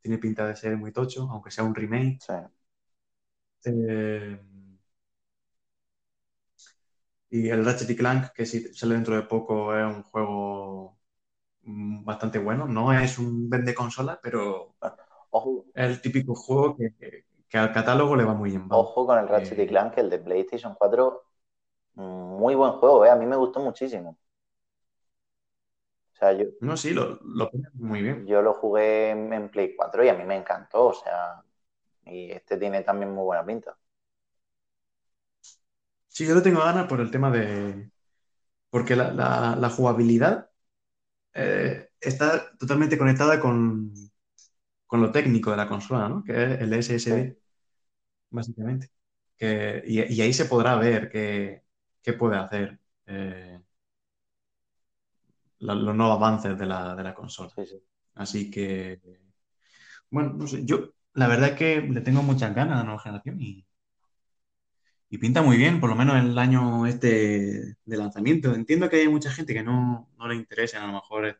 tiene pinta de ser muy tocho, aunque sea un remake. Eh, y el Ratchet Clank, que si sale dentro de poco, es un juego bastante bueno. No es un vende consola, pero es el típico juego que, que al catálogo le va muy bien. Ojo con el Ratchet y eh, Clank, el de PlayStation 4, muy buen juego, ¿eh? a mí me gustó muchísimo. O sea, yo, no, sí, lo, lo muy bien. Yo lo jugué en, Play 4 y a mí me encantó, o sea, y este tiene también muy buena pinta. Sí, yo lo tengo ganas por el tema de. Porque la, jugabilidad eh, está totalmente conectada con, con lo técnico de la consola, ¿no? Que es el SSD. básicamente. y, ahí se podrá ver qué, puede hacer eh, los nuevos avances de la, consola. Así que, bueno, no sé, yo la verdad es que le tengo muchas ganas a la nueva generación y, y pinta muy bien, por lo menos el año este de lanzamiento. Entiendo que hay mucha gente que no, le interesa a lo mejor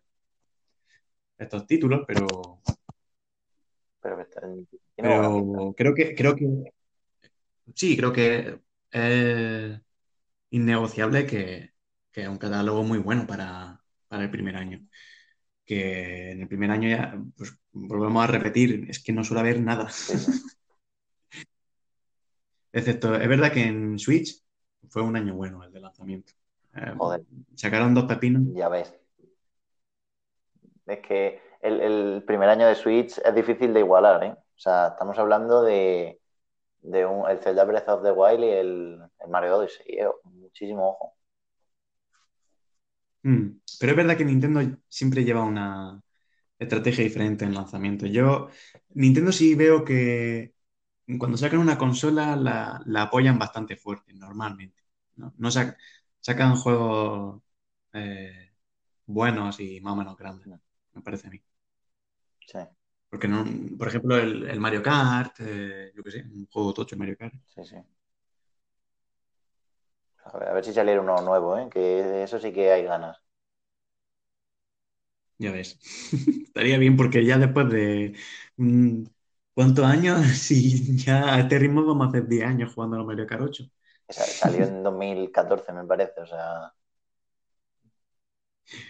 estos títulos, pero. Pero, creo que creo que sí, creo que es innegociable que, es un catálogo muy bueno para, el primer año. Que en el primer año ya, pues volvemos a repetir, es que no suele haber nada. Excepto, es verdad que en Switch fue un año bueno el de lanzamiento. Eh, Joder. Sacaron dos pepinos. Ya ves. Es que el, primer año de Switch es difícil de igualar, ¿eh? O sea, estamos hablando de, un, el Zelda Breath of the Wild y el, Mario Odyssey. ¿eh? Muchísimo ojo. Mm, pero es verdad que Nintendo siempre lleva una estrategia diferente en lanzamiento. Yo, Nintendo sí veo que cuando sacan una consola la, apoyan bastante fuerte, normalmente. No, sacan juegos eh, buenos y más o menos grandes, me parece a mí. Sí. Porque, no, por ejemplo, el, Mario Kart, eh, yo qué sé, un juego tocho Mario Kart. Sí, sí. A ver, si saliera uno nuevo, ¿eh? que eso sí que hay ganas. Ya ves. Estaría bien porque ya después de ¿Cuántos años? Si ya a este ritmo vamos a hacer 10 años jugando a Mario Kart 8. Salió en 2014, me parece, o sea.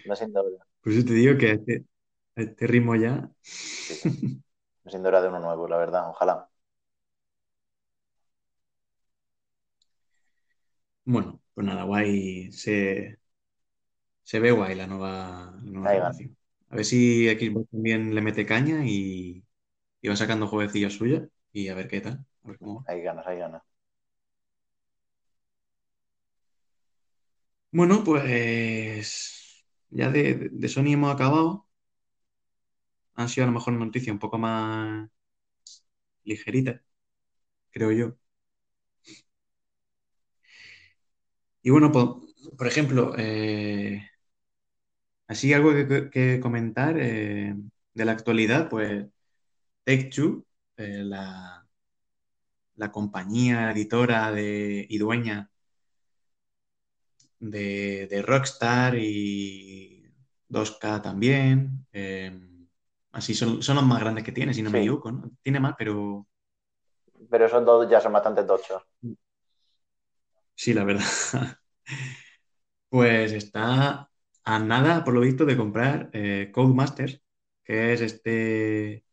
No siendo hora. Pues yo te digo que a este, este ritmo ya. No siendo hora de uno nuevo, la verdad, ojalá. Bueno, pues nada, guay. Se, se ve guay la nueva, la A ver si Xbox también le mete caña y, y va sacando jueguecillos suyos y a ver qué tal. Hay ganas, hay ganas. Bueno, pues ya de, de, Sony hemos acabado. Han sido a lo mejor noticias un poco más ligeritas, creo yo. Y bueno, pues, por ejemplo, eh, así algo que, comentar eh, de la actualidad, pues Take-Two, eh, la, compañía editora de, y dueña de, Rockstar y 2K también. Em, así son, son, los más grandes que tiene, si no me equivoco, ¿no? Tiene más, pero. Pero esos dos ya son bastante tochos. Sí, la verdad. pues está a nada, por lo visto, de comprar eh, Codemasters, que es este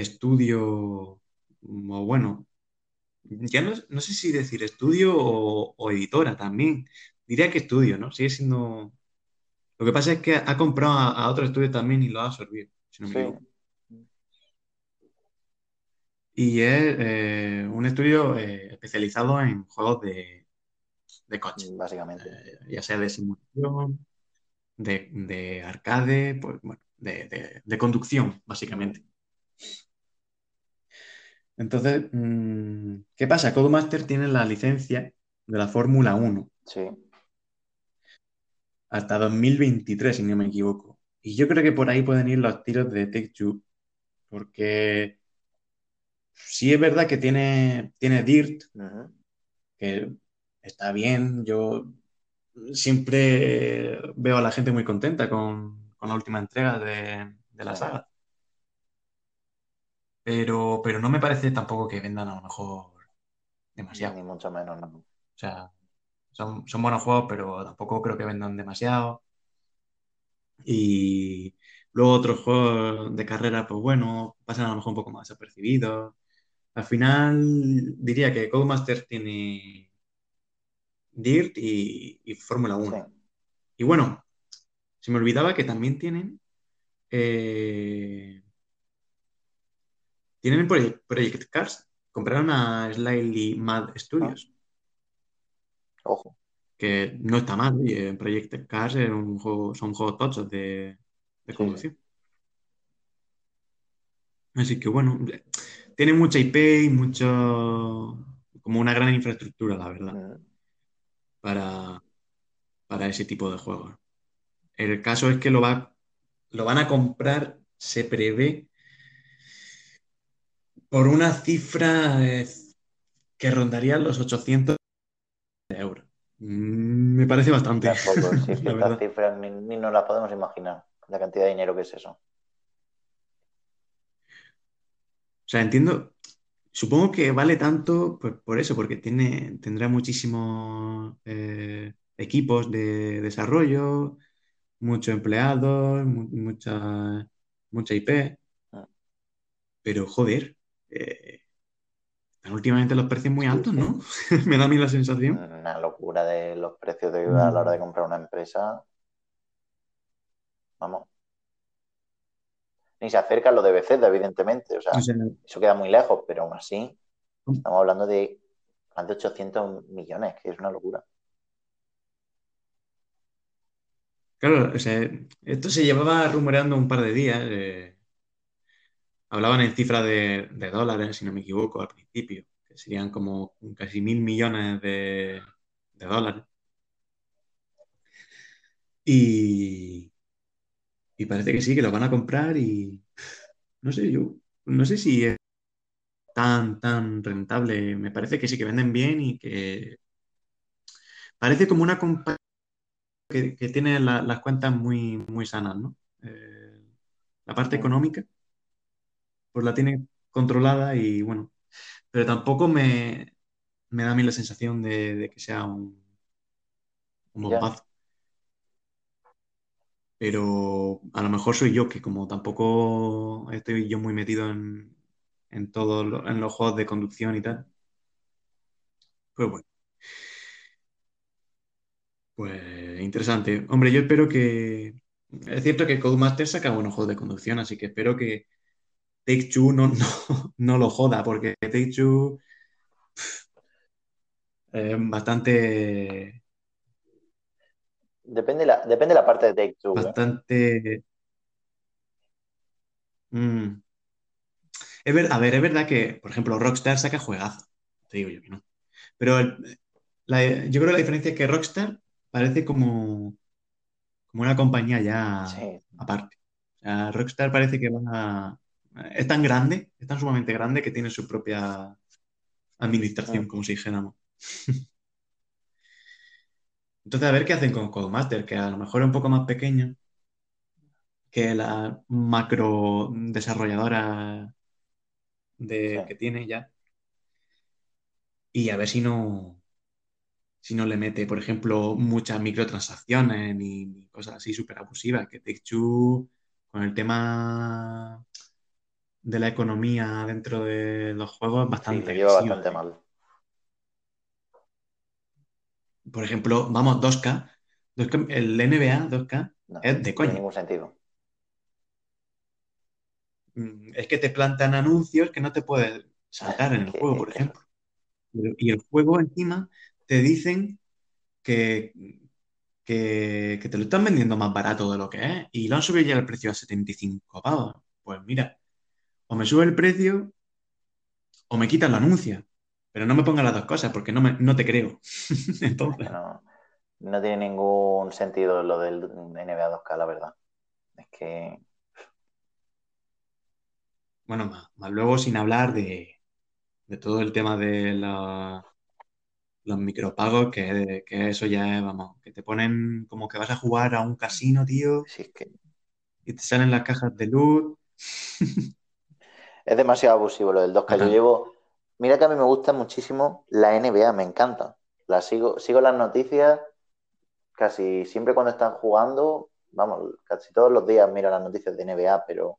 estudio, o bueno, ya no, sé si decir estudio o, editora también. Diría que estudio, ¿no? Sigue siendo... Lo que pasa es que ha comprado a, otro estudio también y lo ha absorbido, si no me Y es eh, un estudio eh, especializado en juegos de, de coche. Básicamente. Eh, ya sea de simulación, de, arcade, pues bueno, de, de conducción, básicamente. Entonces, mm, ¿qué pasa? Codemaster tiene la licencia de la Fórmula 1. Sí. Hasta 2023, si no me equivoco. Y yo creo que por ahí pueden ir los tiros de Take-Two. Porque sí es verdad que tiene, tiene Dirt, que está bien. Yo siempre veo a la gente muy contenta con, la última entrega de, la saga. Pero, pero no me parece tampoco que vendan a lo mejor demasiado. Ni mucho menos, no. O sea, son, buenos juegos, pero tampoco creo que vendan demasiado. Y luego otros juegos de carrera, pues bueno, pasan a lo mejor un poco más desapercibidos. Al final diría que Codemasters tiene Dirt y, Fórmula 1. Y bueno, se me olvidaba que también tienen eh, tienen Project, Cars. Compraron a Slightly Mad Studios. Ah. Ojo. Que no está mal. Project Cars es un juego, son juegos tochos de, conducción. Así que bueno, tiene mucha IP y mucho, como una gran infraestructura, la verdad, Mm. para, para ese tipo de juegos. El caso es que lo, va, lo van a comprar, se prevé, por una cifra eh, que rondaría los 800 euros. Mm, Me parece bastante, Tampoco, sí, es que la estas verdad. cifras ni, ni nos las podemos imaginar, la cantidad de dinero que es eso. O sea, entiendo, supongo que vale tanto por, por eso, porque tiene, tendrá muchísimos eh, equipos de desarrollo, muchos empleados, mu- mucha, mucha IP, Mm. pero joder, eh, están últimamente los precios muy altos. ¿no? Me da a mí la sensación. Una locura de los precios de, a la hora de Mm. comprar una empresa. Vamos. Ni se acerca a lo de Bethesda, evidentemente. O sea, O sea, eso queda muy lejos, pero aún así estamos hablando de más de 800 millones, que es una locura. claro, o sea, esto se llevaba rumoreando un par de días. eh, hablaban en cifras de, dólares, si no me equivoco, al principio, que serían como casi mil millones de, dólares. Y, parece que sí, que lo van a comprar y no sé, yo no sé si es tan, tan rentable. Me parece que sí, que venden bien y que parece como una compañía que, tiene la- las cuentas muy, muy sanas, ¿no? Eh, la parte económica, pues la tiene controlada y bueno, pero tampoco me, me da a mí la sensación de, de que sea un, un bombazo. Pero a lo mejor soy yo, que como tampoco estoy yo muy metido en, en todos lo- en los juegos de conducción y tal, pues bueno, pues interesante. Hombre, yo espero que... Es cierto que Codemaster saca buenos juegos de conducción, así que espero que Take-Two no, no, no lo joda, porque Take-Two es bastante, Depende la, depende la parte de Take Two, ¿eh? bastante... mm. Es ver- a ver, es verdad que, por ejemplo, Rockstar saca juegazo, te digo yo que no. Pero el- la- yo creo que la diferencia es que Rockstar parece como, como una compañía ya Sí. aparte. O sea, Rockstar parece que va a- es tan grande, es tan sumamente grande que tiene su propia administración, como si dijéramos. Entonces, a ver qué hacen con Codemaster, que a lo mejor es un poco más pequeño que la macro desarrolladora de, que tiene ya. Y a ver si no, si no le mete, por ejemplo, muchas microtransacciones ni, ni cosas así súper abusivas, que Take-Two, con el tema de la economía dentro de los juegos, es Sí, bastante lo lleva bastante mal. Por ejemplo, vamos, 2K, 2K, el NBA 2K No, es de no tiene coña. ningún sentido. Mm, Es que te plantan anuncios que no te puedes saltar en el juego, por ejemplo. Y el juego encima te dicen que, que, que te lo están vendiendo más barato de lo que es y lo han subido ya el precio a 75 pavos. Pues mira, o me sube el precio o me quitan el anuncio. Pero no me pongan las dos cosas porque no, me- no te creo. Entonces, no, no tiene ningún sentido lo del NBA 2K, la verdad. Es que bueno, más, más luego sin hablar de, de todo el tema de la- los micropagos, que, que eso ya es, vamos, que te ponen como que vas a jugar a un casino, tío, si es que y te salen las cajas de luz. es demasiado abusivo lo del 2K. Yo llevo. Mira que a mí me gusta muchísimo la NBA, me encanta. La sigo, sigo las noticias casi siempre cuando están jugando. Vamos, casi todos los días miro las noticias de NBA, pero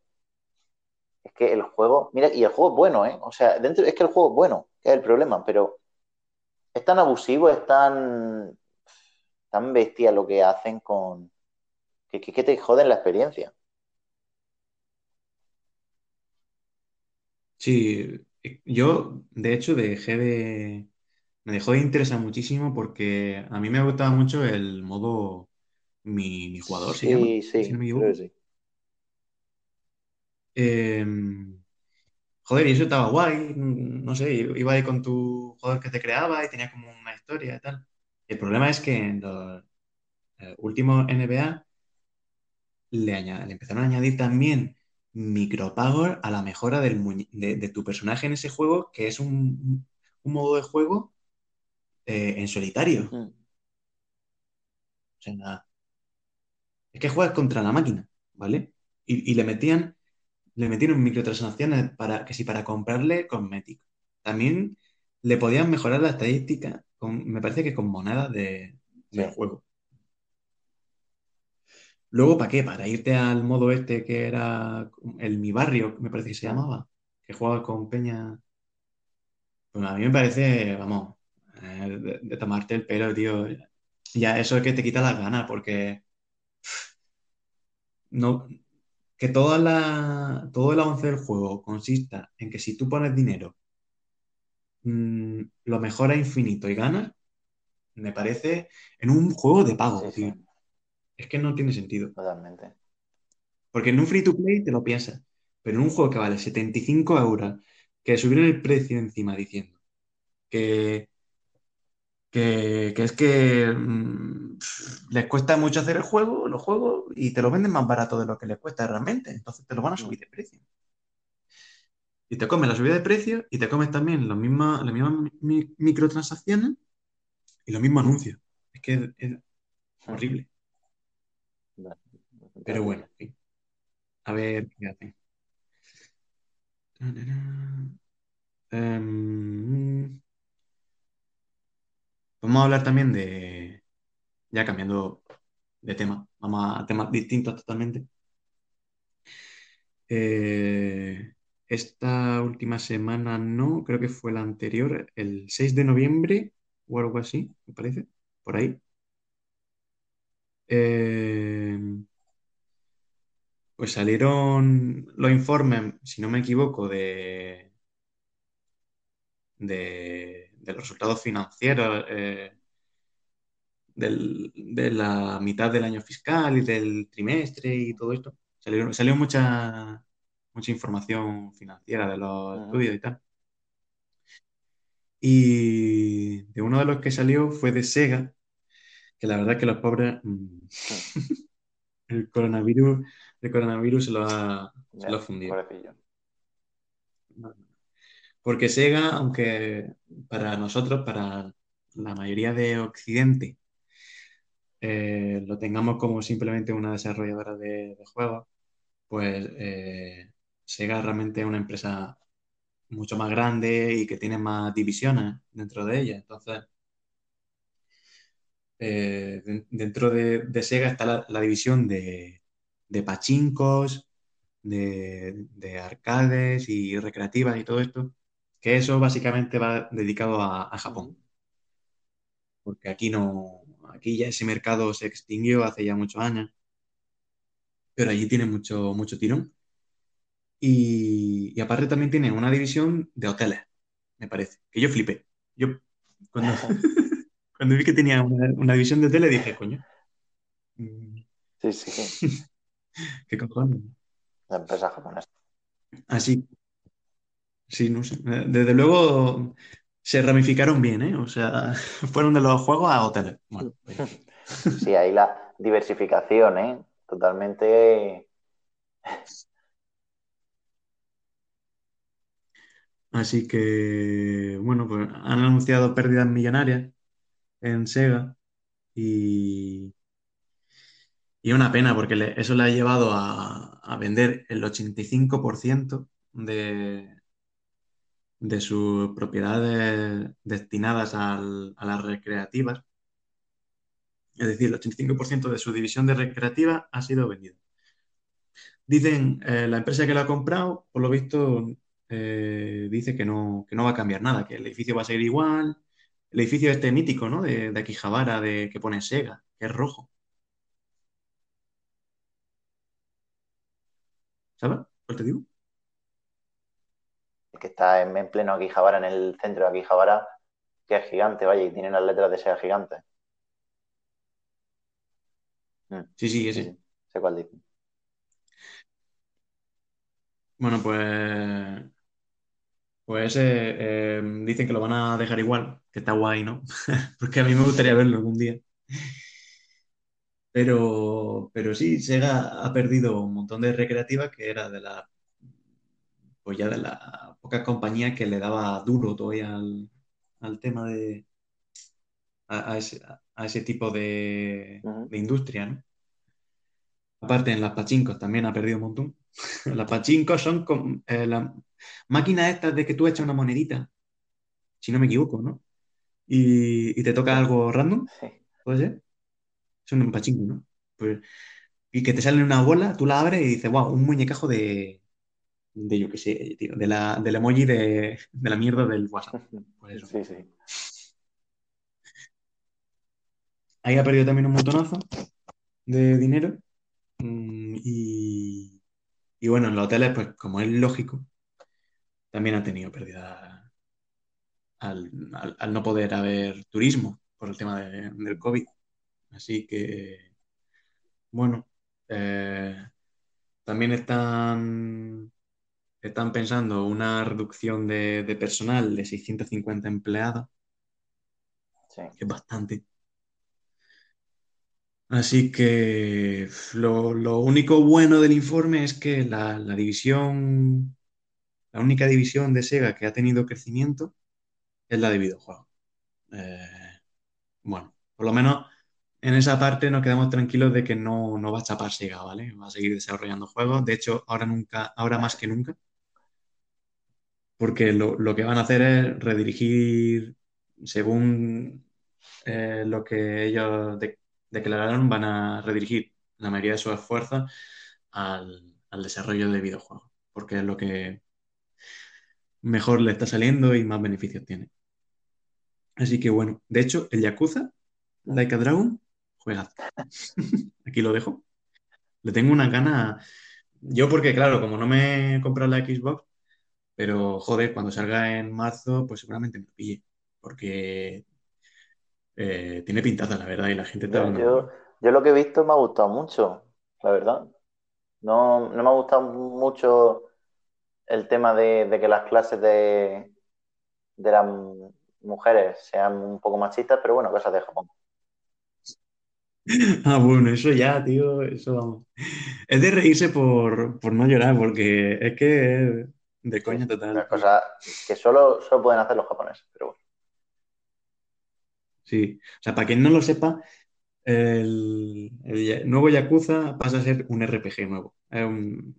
es que el juego. Mira, y el juego es bueno, ¿eh? O sea, dentro, es que el juego es bueno, que es el problema, pero es tan abusivo, es tan, tan bestia lo que hacen con. que, que, que te joden la experiencia. Sí, yo de hecho dejé de... Me dejó de interesar muchísimo porque a mí me gustaba mucho el modo mi, mi jugador, se llama, Sí, si no sí, me creo que equivoco. sí. Eh, joder, y eso estaba guay, no sé, iba ahí con tu jugador que te creaba y tenía como una historia y tal. El problema es que en los eh, últimos NBA le, empezaron a añadir también micropagos a la mejora de, tu personaje en ese juego, que es un, modo de juego eh, en solitario. Mm. O sea, nada. Es que juegas contra la máquina, ¿vale? Y, le metían le metieron microtransacciones para que si para comprarle cosméticos. También le podían mejorar la estadística con, me parece que con monedas de, del juego. Luego, ¿para qué? Para irte al modo este que era el Mi Barrio, me parece que se llamaba, que jugaba con Peña. Pues a mí me parece, vamos, eh, de, tomarte el pelo, tío. Ya eso es que te quita las ganas, porque no, que toda la, todo el avance del juego consista en que si tú pones dinero, mm, lo mejora infinito y ganas, me parece en un juego de pago, tío. Es que no tiene sentido. Totalmente. Porque en un free to play te lo piensas, pero en un juego que vale 75 euros, que subieron el precio encima diciendo que, que, es que mm, les cuesta mucho hacer el juego, los juegos, y te lo venden más barato de lo que les cuesta realmente. Entonces te lo van a subir de precio. Y te comes la subida de precio y te comes también mismas, las mismas microtransacciones y los mismos anuncios. Es que es horrible. Pero bueno, A ver hace. Em, vamos a hablar también de, ya cambiando de tema, vamos a temas distintos totalmente. Eh, esta última semana no, creo que fue la anterior, el 6 de noviembre o algo así, me parece, por ahí. Eh, pues salieron los informes, si no me equivoco, de, de, los resultados financieros eh, de la mitad del año fiscal y del trimestre y todo esto. salió mucha, mucha información financiera de los estudios y tal. Y de uno de los que salió fue de Sega, que la verdad es que los pobres, mm, el coronavirus, el coronavirus se lo ha, fundido. Porque Sega, aunque para nosotros, para la mayoría de Occidente, eh, lo tengamos como simplemente una desarrolladora de, juegos, pues eh, Sega realmente es una empresa mucho más grande y que tiene más divisiones dentro de ella. Entonces, eh, dentro de, Sega está la, división de, de pachincos, de, arcades y recreativas y todo esto, que eso básicamente va dedicado a, Japón. Porque aquí no, aquí ya ese mercado se extinguió hace ya muchos años, pero allí tiene mucho, mucho tirón. Y, aparte también tiene una división de hoteles, me parece, que yo flipé. Yo cuando, cuando vi que tenía una, división de hoteles dije, coño. Sí, sí. ¿Qué cojones? La empresa japonesa. Así. Sí, no sé. Desde luego se ramificaron bien, ¿eh? O sea, fueron de los juegos a hoteles. Bueno, sí, ahí la diversificación, ¿eh? Totalmente Así que, bueno, pues han anunciado pérdidas millonarias en Sega y, y una pena porque eso le ha llevado a, vender el 85% de, de sus propiedades destinadas a las recreativas. Es decir, el 85% de su división de recreativa ha sido vendido. Dicen, eh, la empresa que lo ha comprado, por lo visto, eh, dice que no, que no va a cambiar nada, que el edificio va a seguir igual. El edificio este mítico, ¿no? De, de Akihabara, de, que pone Sega, que es rojo. ¿Sabes? ¿Cuál te digo? Que está en, pleno Akihabara, en el centro de Akihabara, que es gigante, vaya, y tiene las letras de Sega gigante. Mm. Sí, sí, ese. Sí, sé cuál dice. Bueno, pues Pues eh, dicen que lo van a dejar igual, que está guay, ¿no? Porque a mí me gustaría verlo algún día. Pero, pero sí, Sega ha perdido un montón de recreativas que era de la pues ya de la poca compañía que le daba duro todavía al, tema de a, ese, tipo de, industria, ¿no? Aparte, en las pachincos también ha perdido un montón. las pachincos son con, eh, las máquinas estas de que tú echas una monedita, si no me equivoco, ¿no? Y, te toca algo random, ¿puede ser? Son un pachinko, ¿no? Pues, y que te sale una bola, tú la abres y dices, wow, un muñecajo de, de yo qué sé, tío, de la, del emoji de, la mierda del WhatsApp. Pues sí, sí. Ahí ha perdido también un montonazo de dinero. Mm, y, y bueno, en los hoteles, pues como es lógico, también ha tenido pérdida al, no poder haber turismo por el tema del COVID. Así que, bueno, eh, también están, están pensando una reducción de, personal de 650 empleados, que es bastante. Así que lo, único bueno del informe es que la, división, la única división de Sega que ha tenido crecimiento es la de videojuegos. Eh, bueno, por lo menos en esa parte nos quedamos tranquilos de que no, no va a chapar Sega, ¿vale? Va a seguir desarrollando juegos. De hecho, ahora nunca, ahora más que nunca. Porque lo, que van a hacer es redirigir según eh, lo que ellos declararon, van a redirigir la mayoría de sus esfuerzos al, al desarrollo de videojuegos. Porque es lo que mejor le está saliendo y más beneficios tiene. Así que bueno, de hecho, el Yakuza, Like a Dragon, juega. Aquí lo dejo. Le tengo una gana. Yo, porque, claro, como no me he comprado la Xbox, pero joder, cuando salga en marzo, pues seguramente me pille. Porque eh, tiene pintaza, la verdad, y la gente está. Yo, yo, lo que he visto me ha gustado mucho, la verdad. No, no me ha gustado mucho el tema de, que las clases de, de las mujeres sean un poco machistas, pero bueno, cosas de Japón. Ah, bueno, eso ya, tío, eso vamos. Es de reírse por, no llorar, porque es que es de coña total. Una cosa que solo, solo pueden hacer los japoneses, pero bueno. Sí, o sea, para quien no lo sepa, el, nuevo Yakuza pasa a ser un RPG nuevo. Es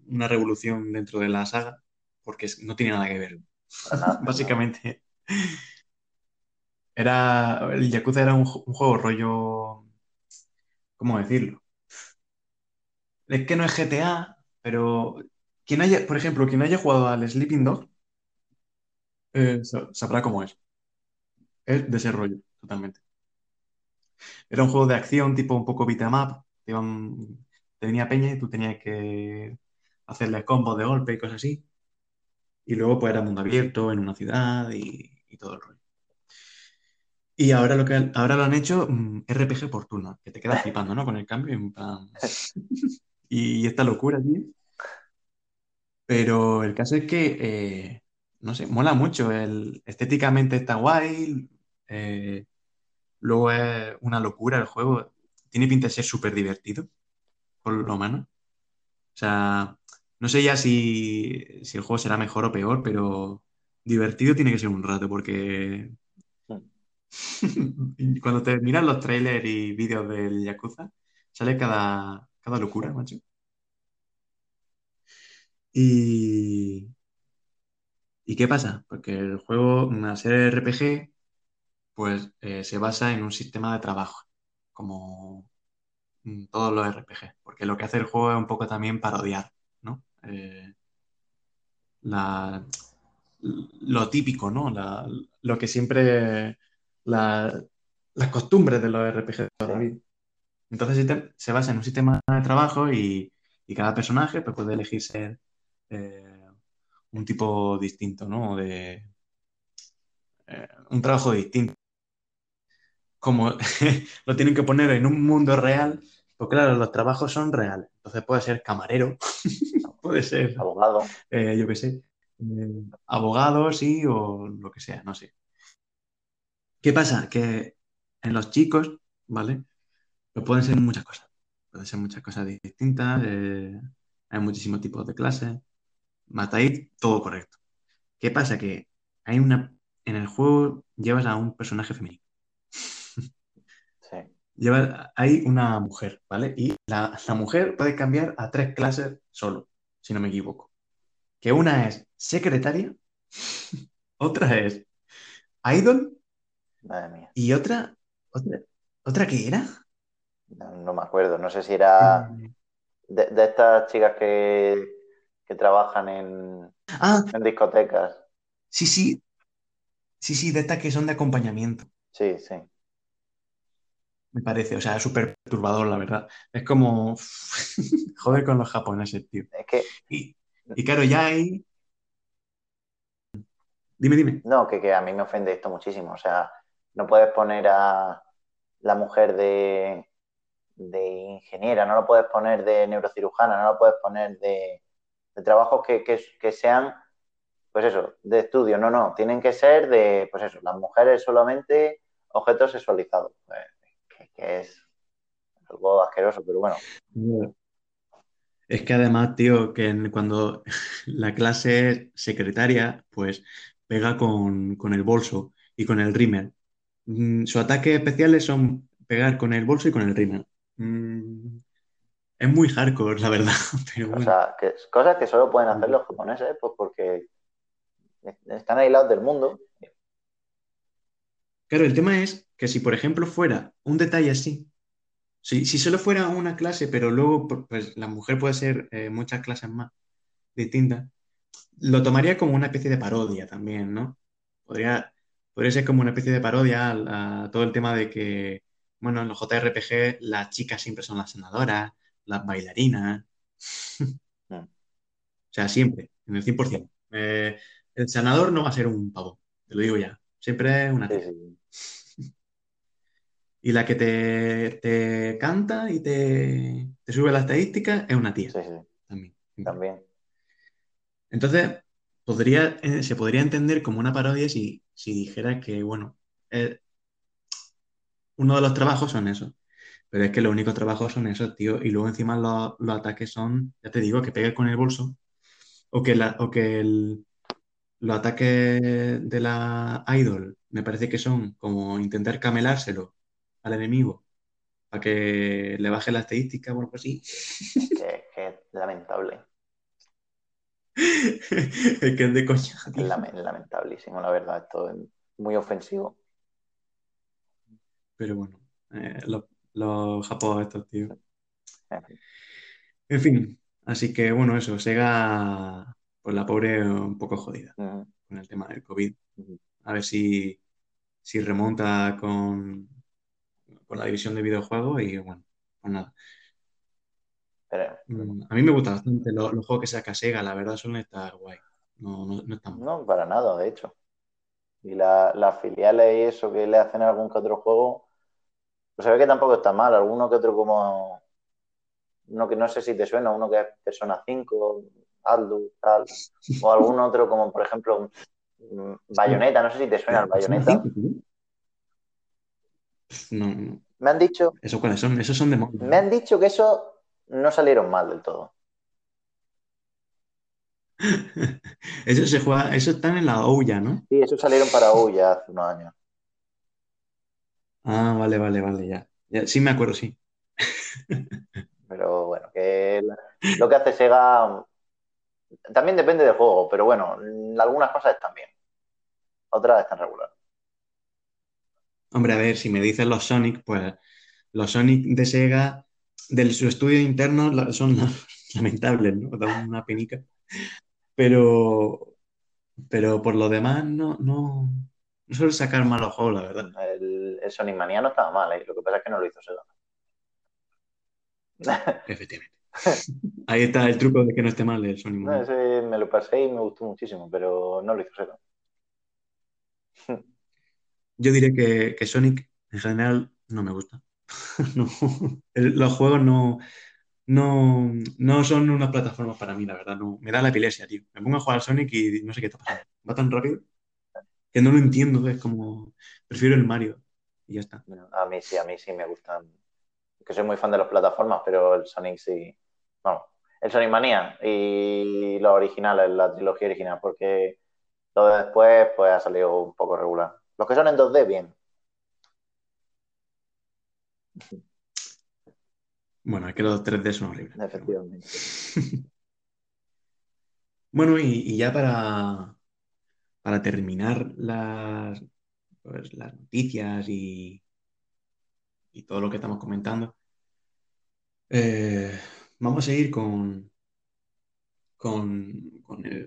una revolución dentro de la saga, porque no tiene nada que ver. Básicamente. Era. El Yakuza era un juego rollo ¿cómo decirlo? Es que no es GTA, pero quien haya, por ejemplo, quien haya jugado al Sleeping Dog eh, sabrá cómo es. Es de ese rollo, totalmente. Era un juego de acción tipo un poco beat'em up. Tenía peña y tú tenías que hacerle combos de golpe y cosas así. Y luego pues era mundo abierto en una ciudad y todo el rollo. Y ahora lo que ahora lo han hecho mm, RPG por turno, que te quedas flipando, ¿no? Con el cambio. y esta locura, tío. Pero el caso es que, eh, no sé, mola mucho. El, estéticamente está guay. Eh, luego es una locura el juego. Tiene pinta de ser súper divertido, por lo menos. O sea, no sé ya si, si el juego será mejor o peor, pero divertido tiene que ser un rato, porque Cuando te miras los trailers y vídeos del Yakuza, sale cada, cada locura, macho. Y... ¿Y qué pasa? Porque el juego, una serie RPG, pues eh, se basa en un sistema de trabajo, como todos los RPG, porque lo que hace el juego es un poco también parodiar, ¿no? Eh, la, lo típico, ¿no? La, lo que siempre las costumbres de los RPG de toda la vida. Entonces se basa en un sistema de trabajo y, cada personaje pues, puede elegir ser eh, un tipo distinto, ¿no? De, eh, un trabajo distinto. Como lo tienen que poner en un mundo real, pues claro, los trabajos son reales. Entonces puede ser camarero, puede ser abogado, eh, yo qué sé, abogados, sí, o lo que sea, no sé. ¿Qué pasa? Que en los chicos, ¿vale? Pues pueden ser muchas cosas. Pueden ser muchas cosas distintas. eh, hay muchísimos tipos de clases. Matáis todo correcto. ¿Qué pasa? Que hay una. En el juego llevas a un personaje femenino. Sí. Llevas, hay una mujer, ¿vale? Y la, la mujer puede cambiar a tres clases solo, si no me equivoco. Que una es secretaria, otra es idol Madre mía. y otra. ¿Otra, ¿otra qué era? No, no me acuerdo. No sé si era de, de estas chicas que, que trabajan en, Ah, en discotecas. sí, sí. Sí, sí, de estas que son de acompañamiento. Sí, sí. Me parece, o sea, es súper perturbador, la verdad. Es como joder con los japoneses, tío. Es que, Y, y claro, ya hay. Dime, dime. no, que, que a mí me ofende esto muchísimo. O sea, no puedes poner a la mujer de, de ingeniera, no lo puedes poner de neurocirujana, no lo puedes poner de, de trabajos que, que, sean, pues eso, de estudio. No, no, tienen que ser de, pues eso, las mujeres solamente objetos sexualizados. Pues, que, que es algo asqueroso, pero bueno. Es que además, tío, que cuando la clase secretaria, pues pega con, con el bolso y con el rímel. Mm, Sus ataques especiales son pegar con el bolso y con el rímel. Mm, Es muy hardcore, la verdad, pero O sea, que, cosas que solo pueden hacer los japoneses, pues porque están aislados del mundo. Claro, el tema es que si, por ejemplo, fuera un detalle así, si, si solo fuera una clase, pero luego pues, la mujer puede ser eh, muchas clases más distintas, lo tomaría como una especie de parodia también, ¿no? Podría, podría ser como una especie de parodia a, a todo el tema de que, bueno, en los JRPG las chicas siempre son las senadoras, las bailarinas. O sea, siempre, en el 100%. Eh, el senador no va a ser un pavo, te lo digo ya. Siempre es una tía. Y la que te, te canta y te, te sube la estadística es una tía Sí, sí, también. también. Entonces, podría, eh, se podría entender como una parodia si, dijera que, bueno, eh, uno de los trabajos son esos. Pero es que los únicos trabajos son esos, tío. Y luego encima los, ataques son, ya te digo, que pegue con el bolso. O que, o que el- los ataques de la idol me parece que son como intentar camelárselo al enemigo para que le baje la estadística o algo así. Que es lamentable. es que es de coña, lamentablísimo, la verdad. Esto es muy ofensivo. Pero bueno, eh, los, los japos estos, tío. En fin. Así que bueno, eso, Sega, pues la pobre un poco jodida con el tema del COVID. A ver si, si remonta con, con la división de videojuegos y bueno, pues nada. Pero Mm, A mí me gusta bastante los, los juegos que saca Sega, la verdad suelen estar guay. No, no, no están mal. no, para nada, de hecho. Y la- las filiales y eso que le hacen a algún que otro juego, pues se ve que tampoco está mal. Alguno que otro como... Uno que no sé si te suena, uno que es Persona 5, Atlus, tal. O algún otro como, por ejemplo, mm, Bayonetta. No sé si te suena el Bayonetta. 5, tío. Pff, No, no. Me han dicho, ¿Esos cuáles son? Esos son de me han dicho que eso no salieron mal del todo. Eso se juega, eso están en la Ouya, ¿no? Sí, esos salieron para U ya hace unos años. Ah, vale, vale, vale, ya. Ya, Sí me acuerdo, sí. Pero bueno, que lo que hace Sega también depende del juego, pero bueno, algunas cosas están bien, otras están regular. Hombre, a ver, si me dicen los Sonic, pues los Sonic de Sega, de su estudio interno, son la- lamentables, ¿no? Dan una penica. Pero, pero por lo demás, no, no, no suele sacar malos juegos, la verdad. El, el Sonic Mania no estaba mal, ¿eh? lo que pasa es que no lo hizo Sega. Efectivamente. Ahí está el truco de que no esté mal el Sonic. No, Mania. ese me lo pasé y me gustó muchísimo, pero no lo hizo Sega. Yo diré que, que Sonic en general no me gusta. No. Los juegos no, no, no son unas plataformas para mí, la verdad. No, me da la epilepsia, tío. Me pongo a jugar al Sonic y no sé qué está pasando. Va tan rápido que no lo entiendo. Es como, prefiero el Mario y ya está. A mí sí, a mí sí me gustan. Que soy muy fan de las plataformas, pero el Sonic sí. Vamos, el Sonic Mania y los originales, la trilogía original, porque lo de después pues ha salido un poco regular. Los que son en 2D, bien. Bueno, es que los 3D son horribles. Efectivamente. bueno, y, ya para, para terminar las, pues, las noticias y, y todo lo que estamos comentando, eh, vamos a ir con, con,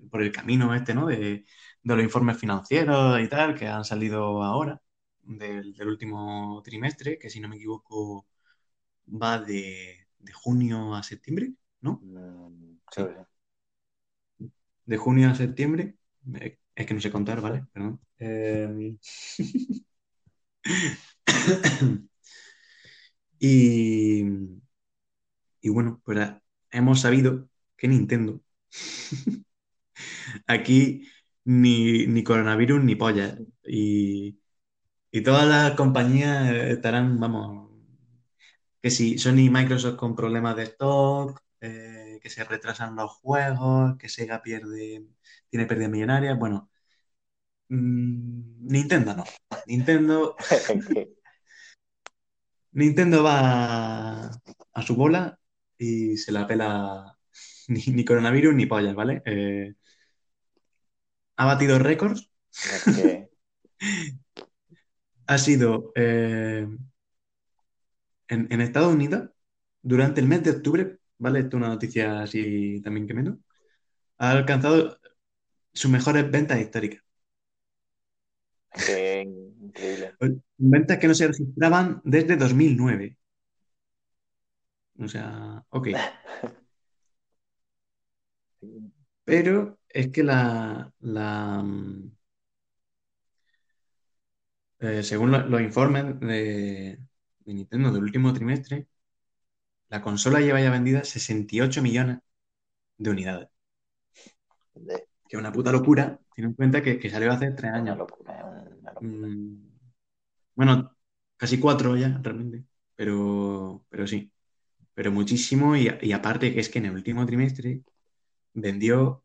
por el camino este, ¿no? De, los informes financieros y tal que han salido ahora del, último trimestre, que si no me equivoco va de, junio a septiembre, ¿no? Mm, sí. De junio a septiembre. Es que no sé contar, ¿vale? Perdón. Eh, y, y bueno, pues hemos sabido que Nintendo Aquí ni, coronavirus ni pollas. Y, todas las compañías estarán, vamos, que si Sony y Microsoft con problemas de stock, eh, que se retrasan los juegos, que Sega pierde, tiene pérdidas millonarias. Bueno, mm, Nintendo no. Nintendo. Nintendo va a su bola y se la pela ni, coronavirus ni pollas, ¿vale? Eh, ha batido récords. Ha sido eh, en, Estados Unidos durante el mes de octubre, ¿vale? Esto es una noticia así también que menos. Ha alcanzado sus mejores ventas históricas. Qué increíble. Ventas que no se registraban desde 2009. O sea, ok. Pero es que la, mm, eh, según los informes de, Nintendo del último trimestre, la consola lleva ya vendida 68 millones de unidades. Que es una puta locura. Tiene en cuenta que, salió hace tres años. Mm, bueno, casi cuatro ya, realmente. Pero, pero sí. Pero muchísimo. Y, y aparte que es que en el último trimestre vendió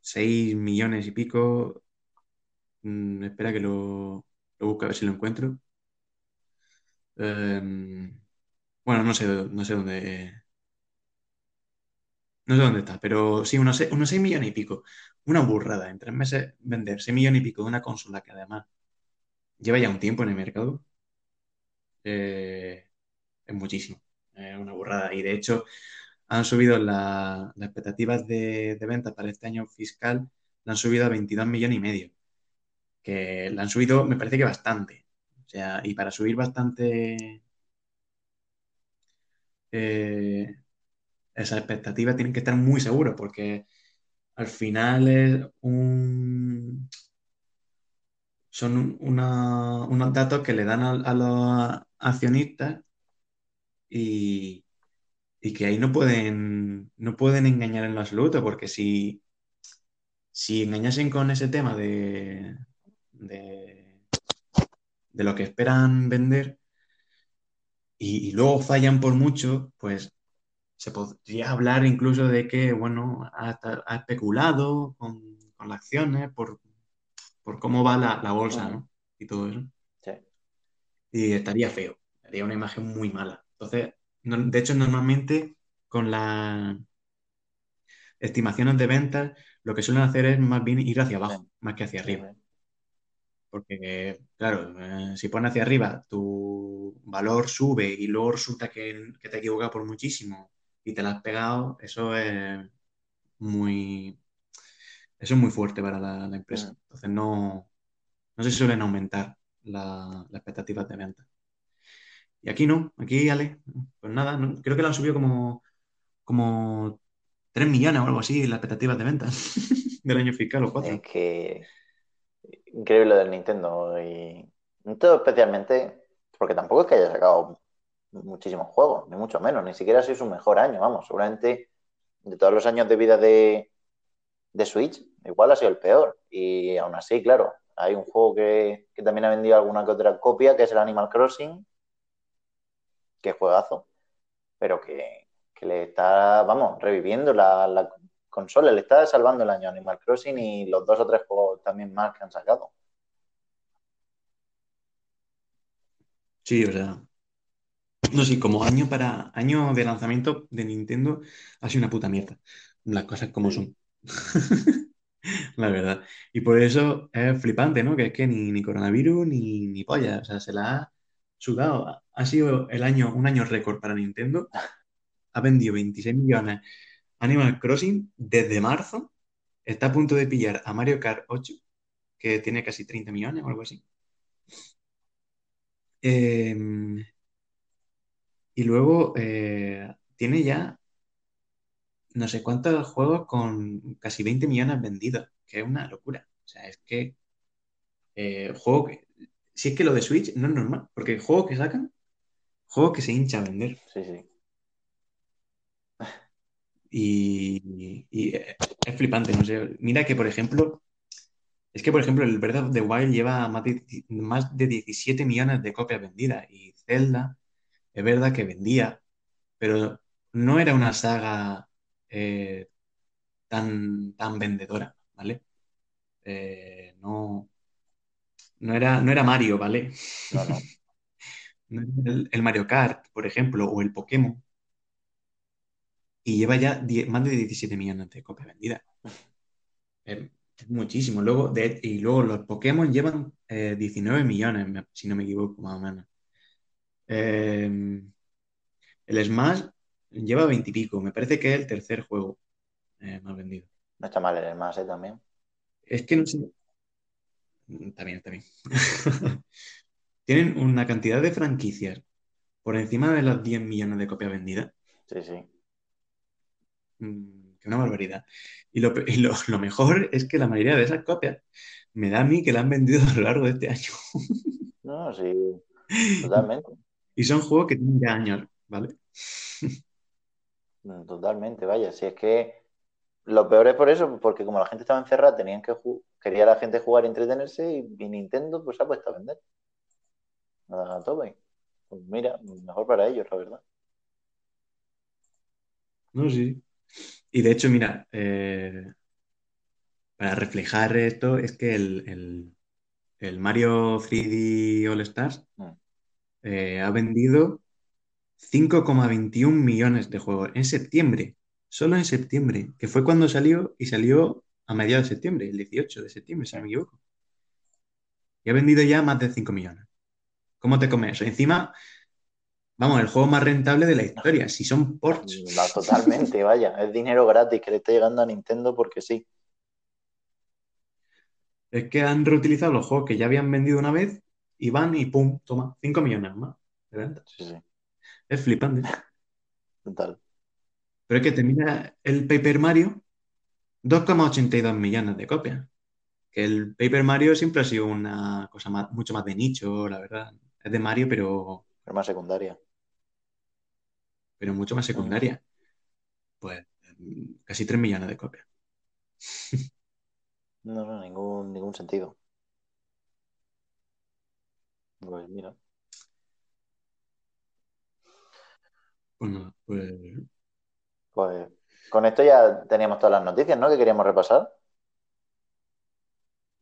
6 eh, millones y pico. Mm, espera que lo, lo busque a ver si lo encuentro. Em, bueno, no sé, no sé dónde. No sé dónde está, pero sí, unos 6, millones y pico. Una burrada. En tres meses vender 6 millones y pico de una consola que además lleva ya un tiempo en el mercado. Eh, es muchísimo. Es una burrada. Y de hecho, han subido las expectativas de, ventas para este año fiscal, la han subido a 22 millones y medio. Que la han subido, me parece que bastante. O sea, y para subir bastante eh, esas expectativas tienen que estar muy seguros, porque al final es un, son unos datos que le dan a los accionistas y, y que ahí no pueden, no pueden engañar en lo absoluto, porque si, si engañasen con ese tema de, de, lo que esperan vender y, luego fallan por mucho, pues se podría hablar incluso de que, bueno, ha, especulado con, las acciones por, cómo va la, bolsa, ¿no? Y todo eso. Y estaría feo, sería una imagen muy mala. Entonces, de hecho, normalmente con las estimaciones de ventas, lo que suelen hacer es más bien ir hacia abajo, más que hacia arriba. Porque, claro, eh, si pones hacia arriba, tu valor sube y luego resulta que, te te equivocado por muchísimo y te la has pegado, eso es muy, eso es muy fuerte para la, empresa. Entonces no, no se suelen aumentar las expectativas de venta. Y aquí no, aquí, Ale, pues nada, creo que lo han subido como, como 3 millones o algo así las expectativas de ventas del año fiscal o 4. Es que increíble del Nintendo y todo especialmente porque tampoco es que haya sacado muchísimos juegos, ni mucho menos, ni siquiera ha sido su mejor año, vamos, seguramente de todos los años de vida de, de Switch, igual ha sido el peor. Y aún así, claro, hay un juego que, también ha vendido alguna que otra copia, que es el Animal Crossing, que juegazo, pero que, le está, vamos, reviviendo la, consola, le está salvando el año Animal Crossing y los dos o tres juegos también más que han sacado. Sí, o sea, no sé, como año para año de lanzamiento de Nintendo ha sido una puta mierda. Las cosas como son. La verdad. Y por eso es flipante, ¿no? Que es que ni, ni coronavirus ni, ni polla. O sea, se la ha sudado. Ha sido el año, un año récord para Nintendo. Ha vendido 26 millones Animal Crossing desde marzo. Está a punto de pillar a Mario Kart 8, que tiene casi 30 millones o algo así. Em, y luego eh, tiene ya no sé cuántos juegos con casi 20 millones vendidos, que es una locura. O sea, es que eh, juego que, si es que lo de Switch no es normal, porque el juego que sacan, juego que se hincha a vender. Sí, sí. Y, es flipante, no sé. Mira que, por ejemplo, es que, por ejemplo, el Breath of the Wild lleva más de, más de 17 millones de copias vendidas y Zelda es verdad que vendía, pero no era una saga eh, tan, tan vendedora, ¿vale? Eh, no, no, era, no era Mario, ¿vale? No, no. el, Mario Kart, por ejemplo, o el Pokémon. Y lleva ya más de 17 millones de copias vendidas. Es, muchísimo. Luego, de, y luego los Pokémon llevan 19 eh, millones, si no me equivoco, más o menos. el Smash Lleva veintipico. Me parece que es el tercer juego eh, más vendido. No está mal el más, ¿eh? También. Es que no sé. Está bien, está bien. Tienen una cantidad de franquicias por encima de las 10 millones de copias vendidas. Sí, sí. Mm, que una barbaridad. Y, lo, lo, mejor es que la mayoría de esas copias me da a mí que la han vendido a lo largo de este año. no, sí, totalmente. Y son juegos que tienen ya años, ¿vale? Totalmente, vaya. Si es que lo peor es por eso, porque como la gente estaba encerrada, tenían que quería la gente jugar y entretenerse y, Nintendo pues ha puesto a vender. Nada, todo Pues mira, mejor para ellos, la verdad. No, sí. Y de hecho, mira, eh, para reflejar esto, es que el, Mario 3D All Stars mm. eh, ha vendido 5,21 millones de juegos en septiembre, solo en septiembre, que fue cuando salió y salió a mediados de septiembre, el 18 de septiembre, si no me equivoco. Y ha vendido ya más de 5 millones. ¿Cómo te comes eso? Encima, vamos, el juego más rentable de la historia, si son ports. totalmente, vaya, es dinero gratis que le está llegando a Nintendo porque sí. Es que han reutilizado los juegos que ya habían vendido una vez y van y pum, toma, 5 millones más de venta. Sí, sí. Es flipante. Total. Pero es que termina el Paper Mario 2,82 millones de copias. Que el Paper Mario siempre ha sido una cosa mucho más de nicho, la verdad. Es de Mario, pero. Pero más secundaria. Pero mucho más secundaria. Pues casi 3 millones de copias. no, no, ningún, ningún sentido. Pues mira. Pues pues... Pues con esto ya teníamos todas las noticias, ¿no? Que queríamos repasar.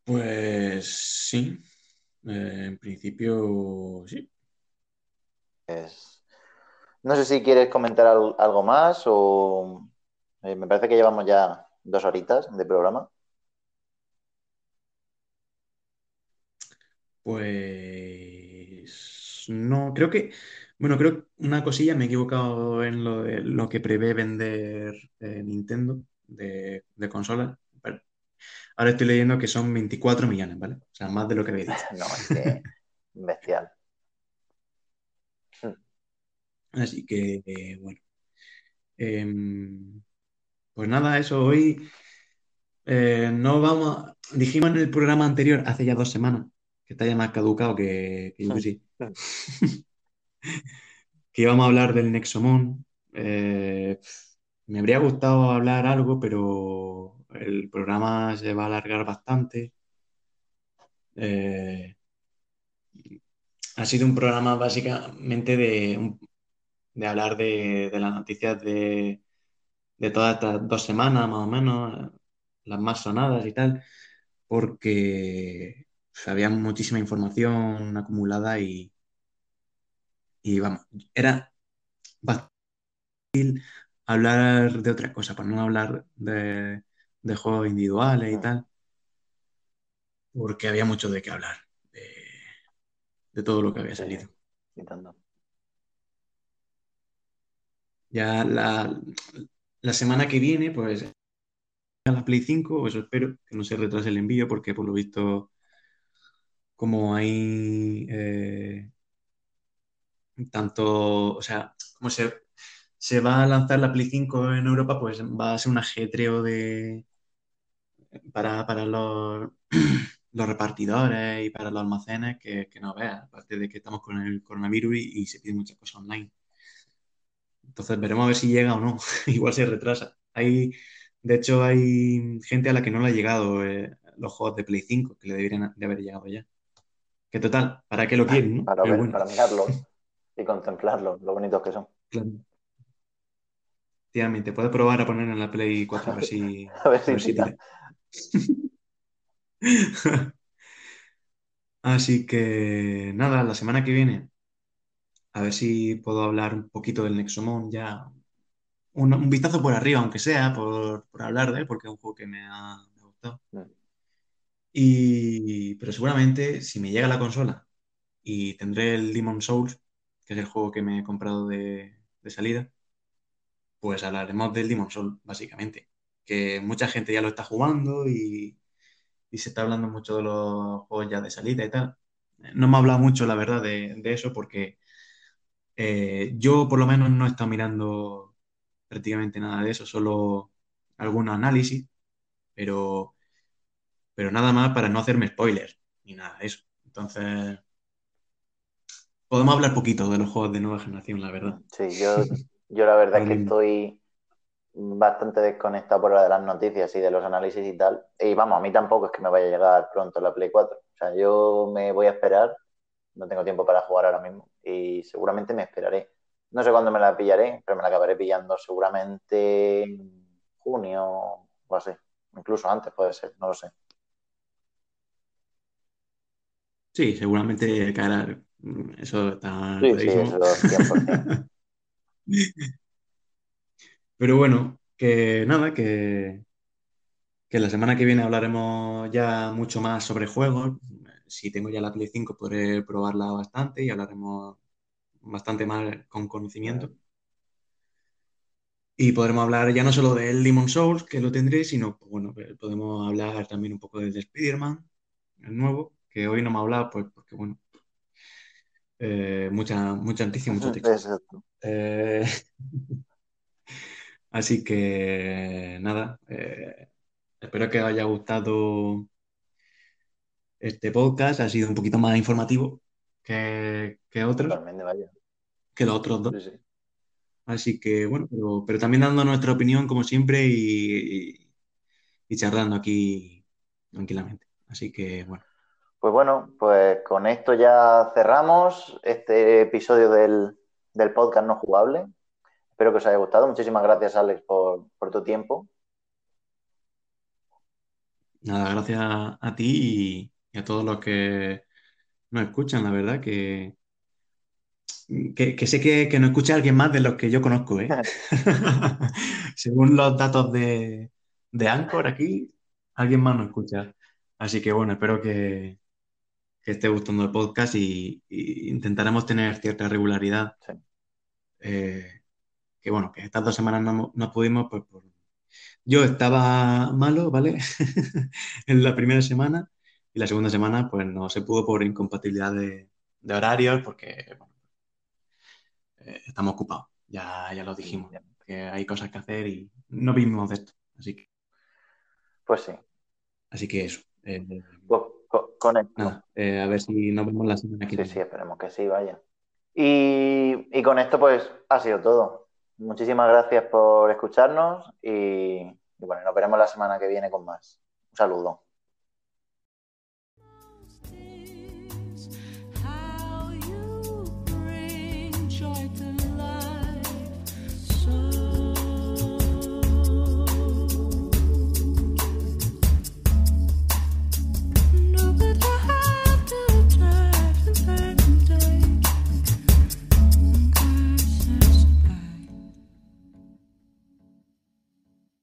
Pues sí. Eh, en principio, sí. No sé si quieres comentar algo más o... Eh, me parece que llevamos ya dos horitas de programa. Pues no, creo que bueno, creo que una cosilla, me he equivocado en lo, de, lo que prevé vender eh, Nintendo de, de consolas. Ahora estoy leyendo que son 24 millones, ¿vale? O sea, más de lo que había dicho. no, es que bestial. Así que, eh, bueno. Em, pues nada, eso hoy eh, no vamos. Dijimos en el programa anterior, hace ya dos semanas, que está ya más caducado que, que yo sí. que íbamos a hablar del Nexomon. Eh, me habría gustado hablar algo, pero el programa se va a alargar bastante. Eh, ha sido un programa básicamente de, de hablar de, las noticias de, de todas estas dos semanas, más o menos, las más sonadas y tal, porque había muchísima información acumulada y, y vamos, era bastante difícil hablar de otra cosa, para no hablar de, juegos individuales y tal, porque había mucho de qué hablar, de, todo lo que había salido. Ya la, la semana que viene, pues a la Play 5, eso espero, que no se retrase el envío, porque por lo visto, como hay eh, tanto, o sea, como se, se va a lanzar la Play 5 en Europa, pues va a ser un ajetreo de para, los, los repartidores y para los almacenes que, no veas, aparte de que estamos con el coronavirus y, se piden muchas cosas online. Entonces veremos a ver si llega o no. Igual se retrasa. Hay, de hecho, hay gente a la que no le ha llegado eh, los juegos de Play 5, que le deberían de haber llegado ya. Que total, ¿para qué lo quieren? Para, ver, para mirarlos y contemplarlos, lo bonitos que son. Claro. Efectivamente, puedes probar a poner en la Play 4 a ver si, a ver si, Así que nada, la semana que viene, a ver si puedo hablar un poquito del Nexomon ya. Un, vistazo por arriba, aunque sea, por, hablar de él, porque es un juego que me ha, gustado. Y, pero seguramente, si me llega la consola y tendré el Demon Souls, que es el juego que me he comprado de, de salida, pues hablaremos del Demon Souls, básicamente. Que mucha gente ya lo está jugando y, se está hablando mucho de los juegos ya de salida y tal. No me ha hablado mucho, la verdad, de, eso porque eh, yo por lo menos no he estado mirando prácticamente nada de eso, solo algunos análisis, pero, pero nada más para no hacerme spoilers ni nada de eso. Entonces, podemos hablar poquito de los juegos de nueva generación, la verdad. Sí, yo yo la verdad es que estoy bastante desconectado por la de las noticias y de los análisis y tal. Y vamos, a mí tampoco es que me vaya a llegar pronto la Play 4. O sea, yo me voy a esperar. No tengo tiempo para jugar ahora mismo. Y seguramente me esperaré. No sé cuándo me la pillaré, pero me la acabaré pillando seguramente en junio o así. Incluso antes puede ser, no lo sé. Sí, seguramente caerá. Eso está. Sí, sí, eso 100%. Pero bueno, que nada, que, que la semana que viene hablaremos ya mucho más sobre juegos. Si tengo ya la Play 5 podré probarla bastante y hablaremos bastante más con conocimiento. Y podremos hablar ya no solo del Demon Souls, que lo tendré, sino, pues, bueno, podemos hablar también un poco del Spider-Man, el nuevo, que hoy no me ha hablado, pues porque, bueno, eh, mucha, mucha noticia, mucho texto. Eh, así que nada, eh, espero que os haya gustado este podcast. Ha sido un poquito más informativo que, que otros. Que los otros dos. Así que bueno, pero, también dando nuestra opinión como siempre y, y charlando aquí tranquilamente. Así que bueno. Pues bueno, pues con esto ya cerramos este episodio del, podcast no jugable. Espero que os haya gustado. Muchísimas gracias, Alex, por, tu tiempo. Nada, gracias a ti y, a todos los que nos escuchan, la verdad, que, que, sé que, que, no escucha alguien más de los que yo conozco, ¿eh? Según los datos de, de Anchor aquí, alguien más nos escucha. Así que bueno, espero que, que esté gustando el podcast y, intentaremos tener cierta regularidad. Eh, que bueno, que estas dos semanas no, pudimos, pues yo estaba malo, ¿vale? en la primera semana y la segunda semana pues no se pudo por incompatibilidad de, horarios porque eh, estamos ocupados, ya, ya lo dijimos, que hay cosas que hacer y no vimos de esto, así que... Pues sí. Así que eso. Eh, pues con eh, a ver si nos vemos la semana que viene. Sí, sí, esperemos que sí, vaya. Y, con esto, pues, ha sido todo. Muchísimas gracias por escucharnos y, y bueno, nos veremos la semana que viene con más. Un saludo.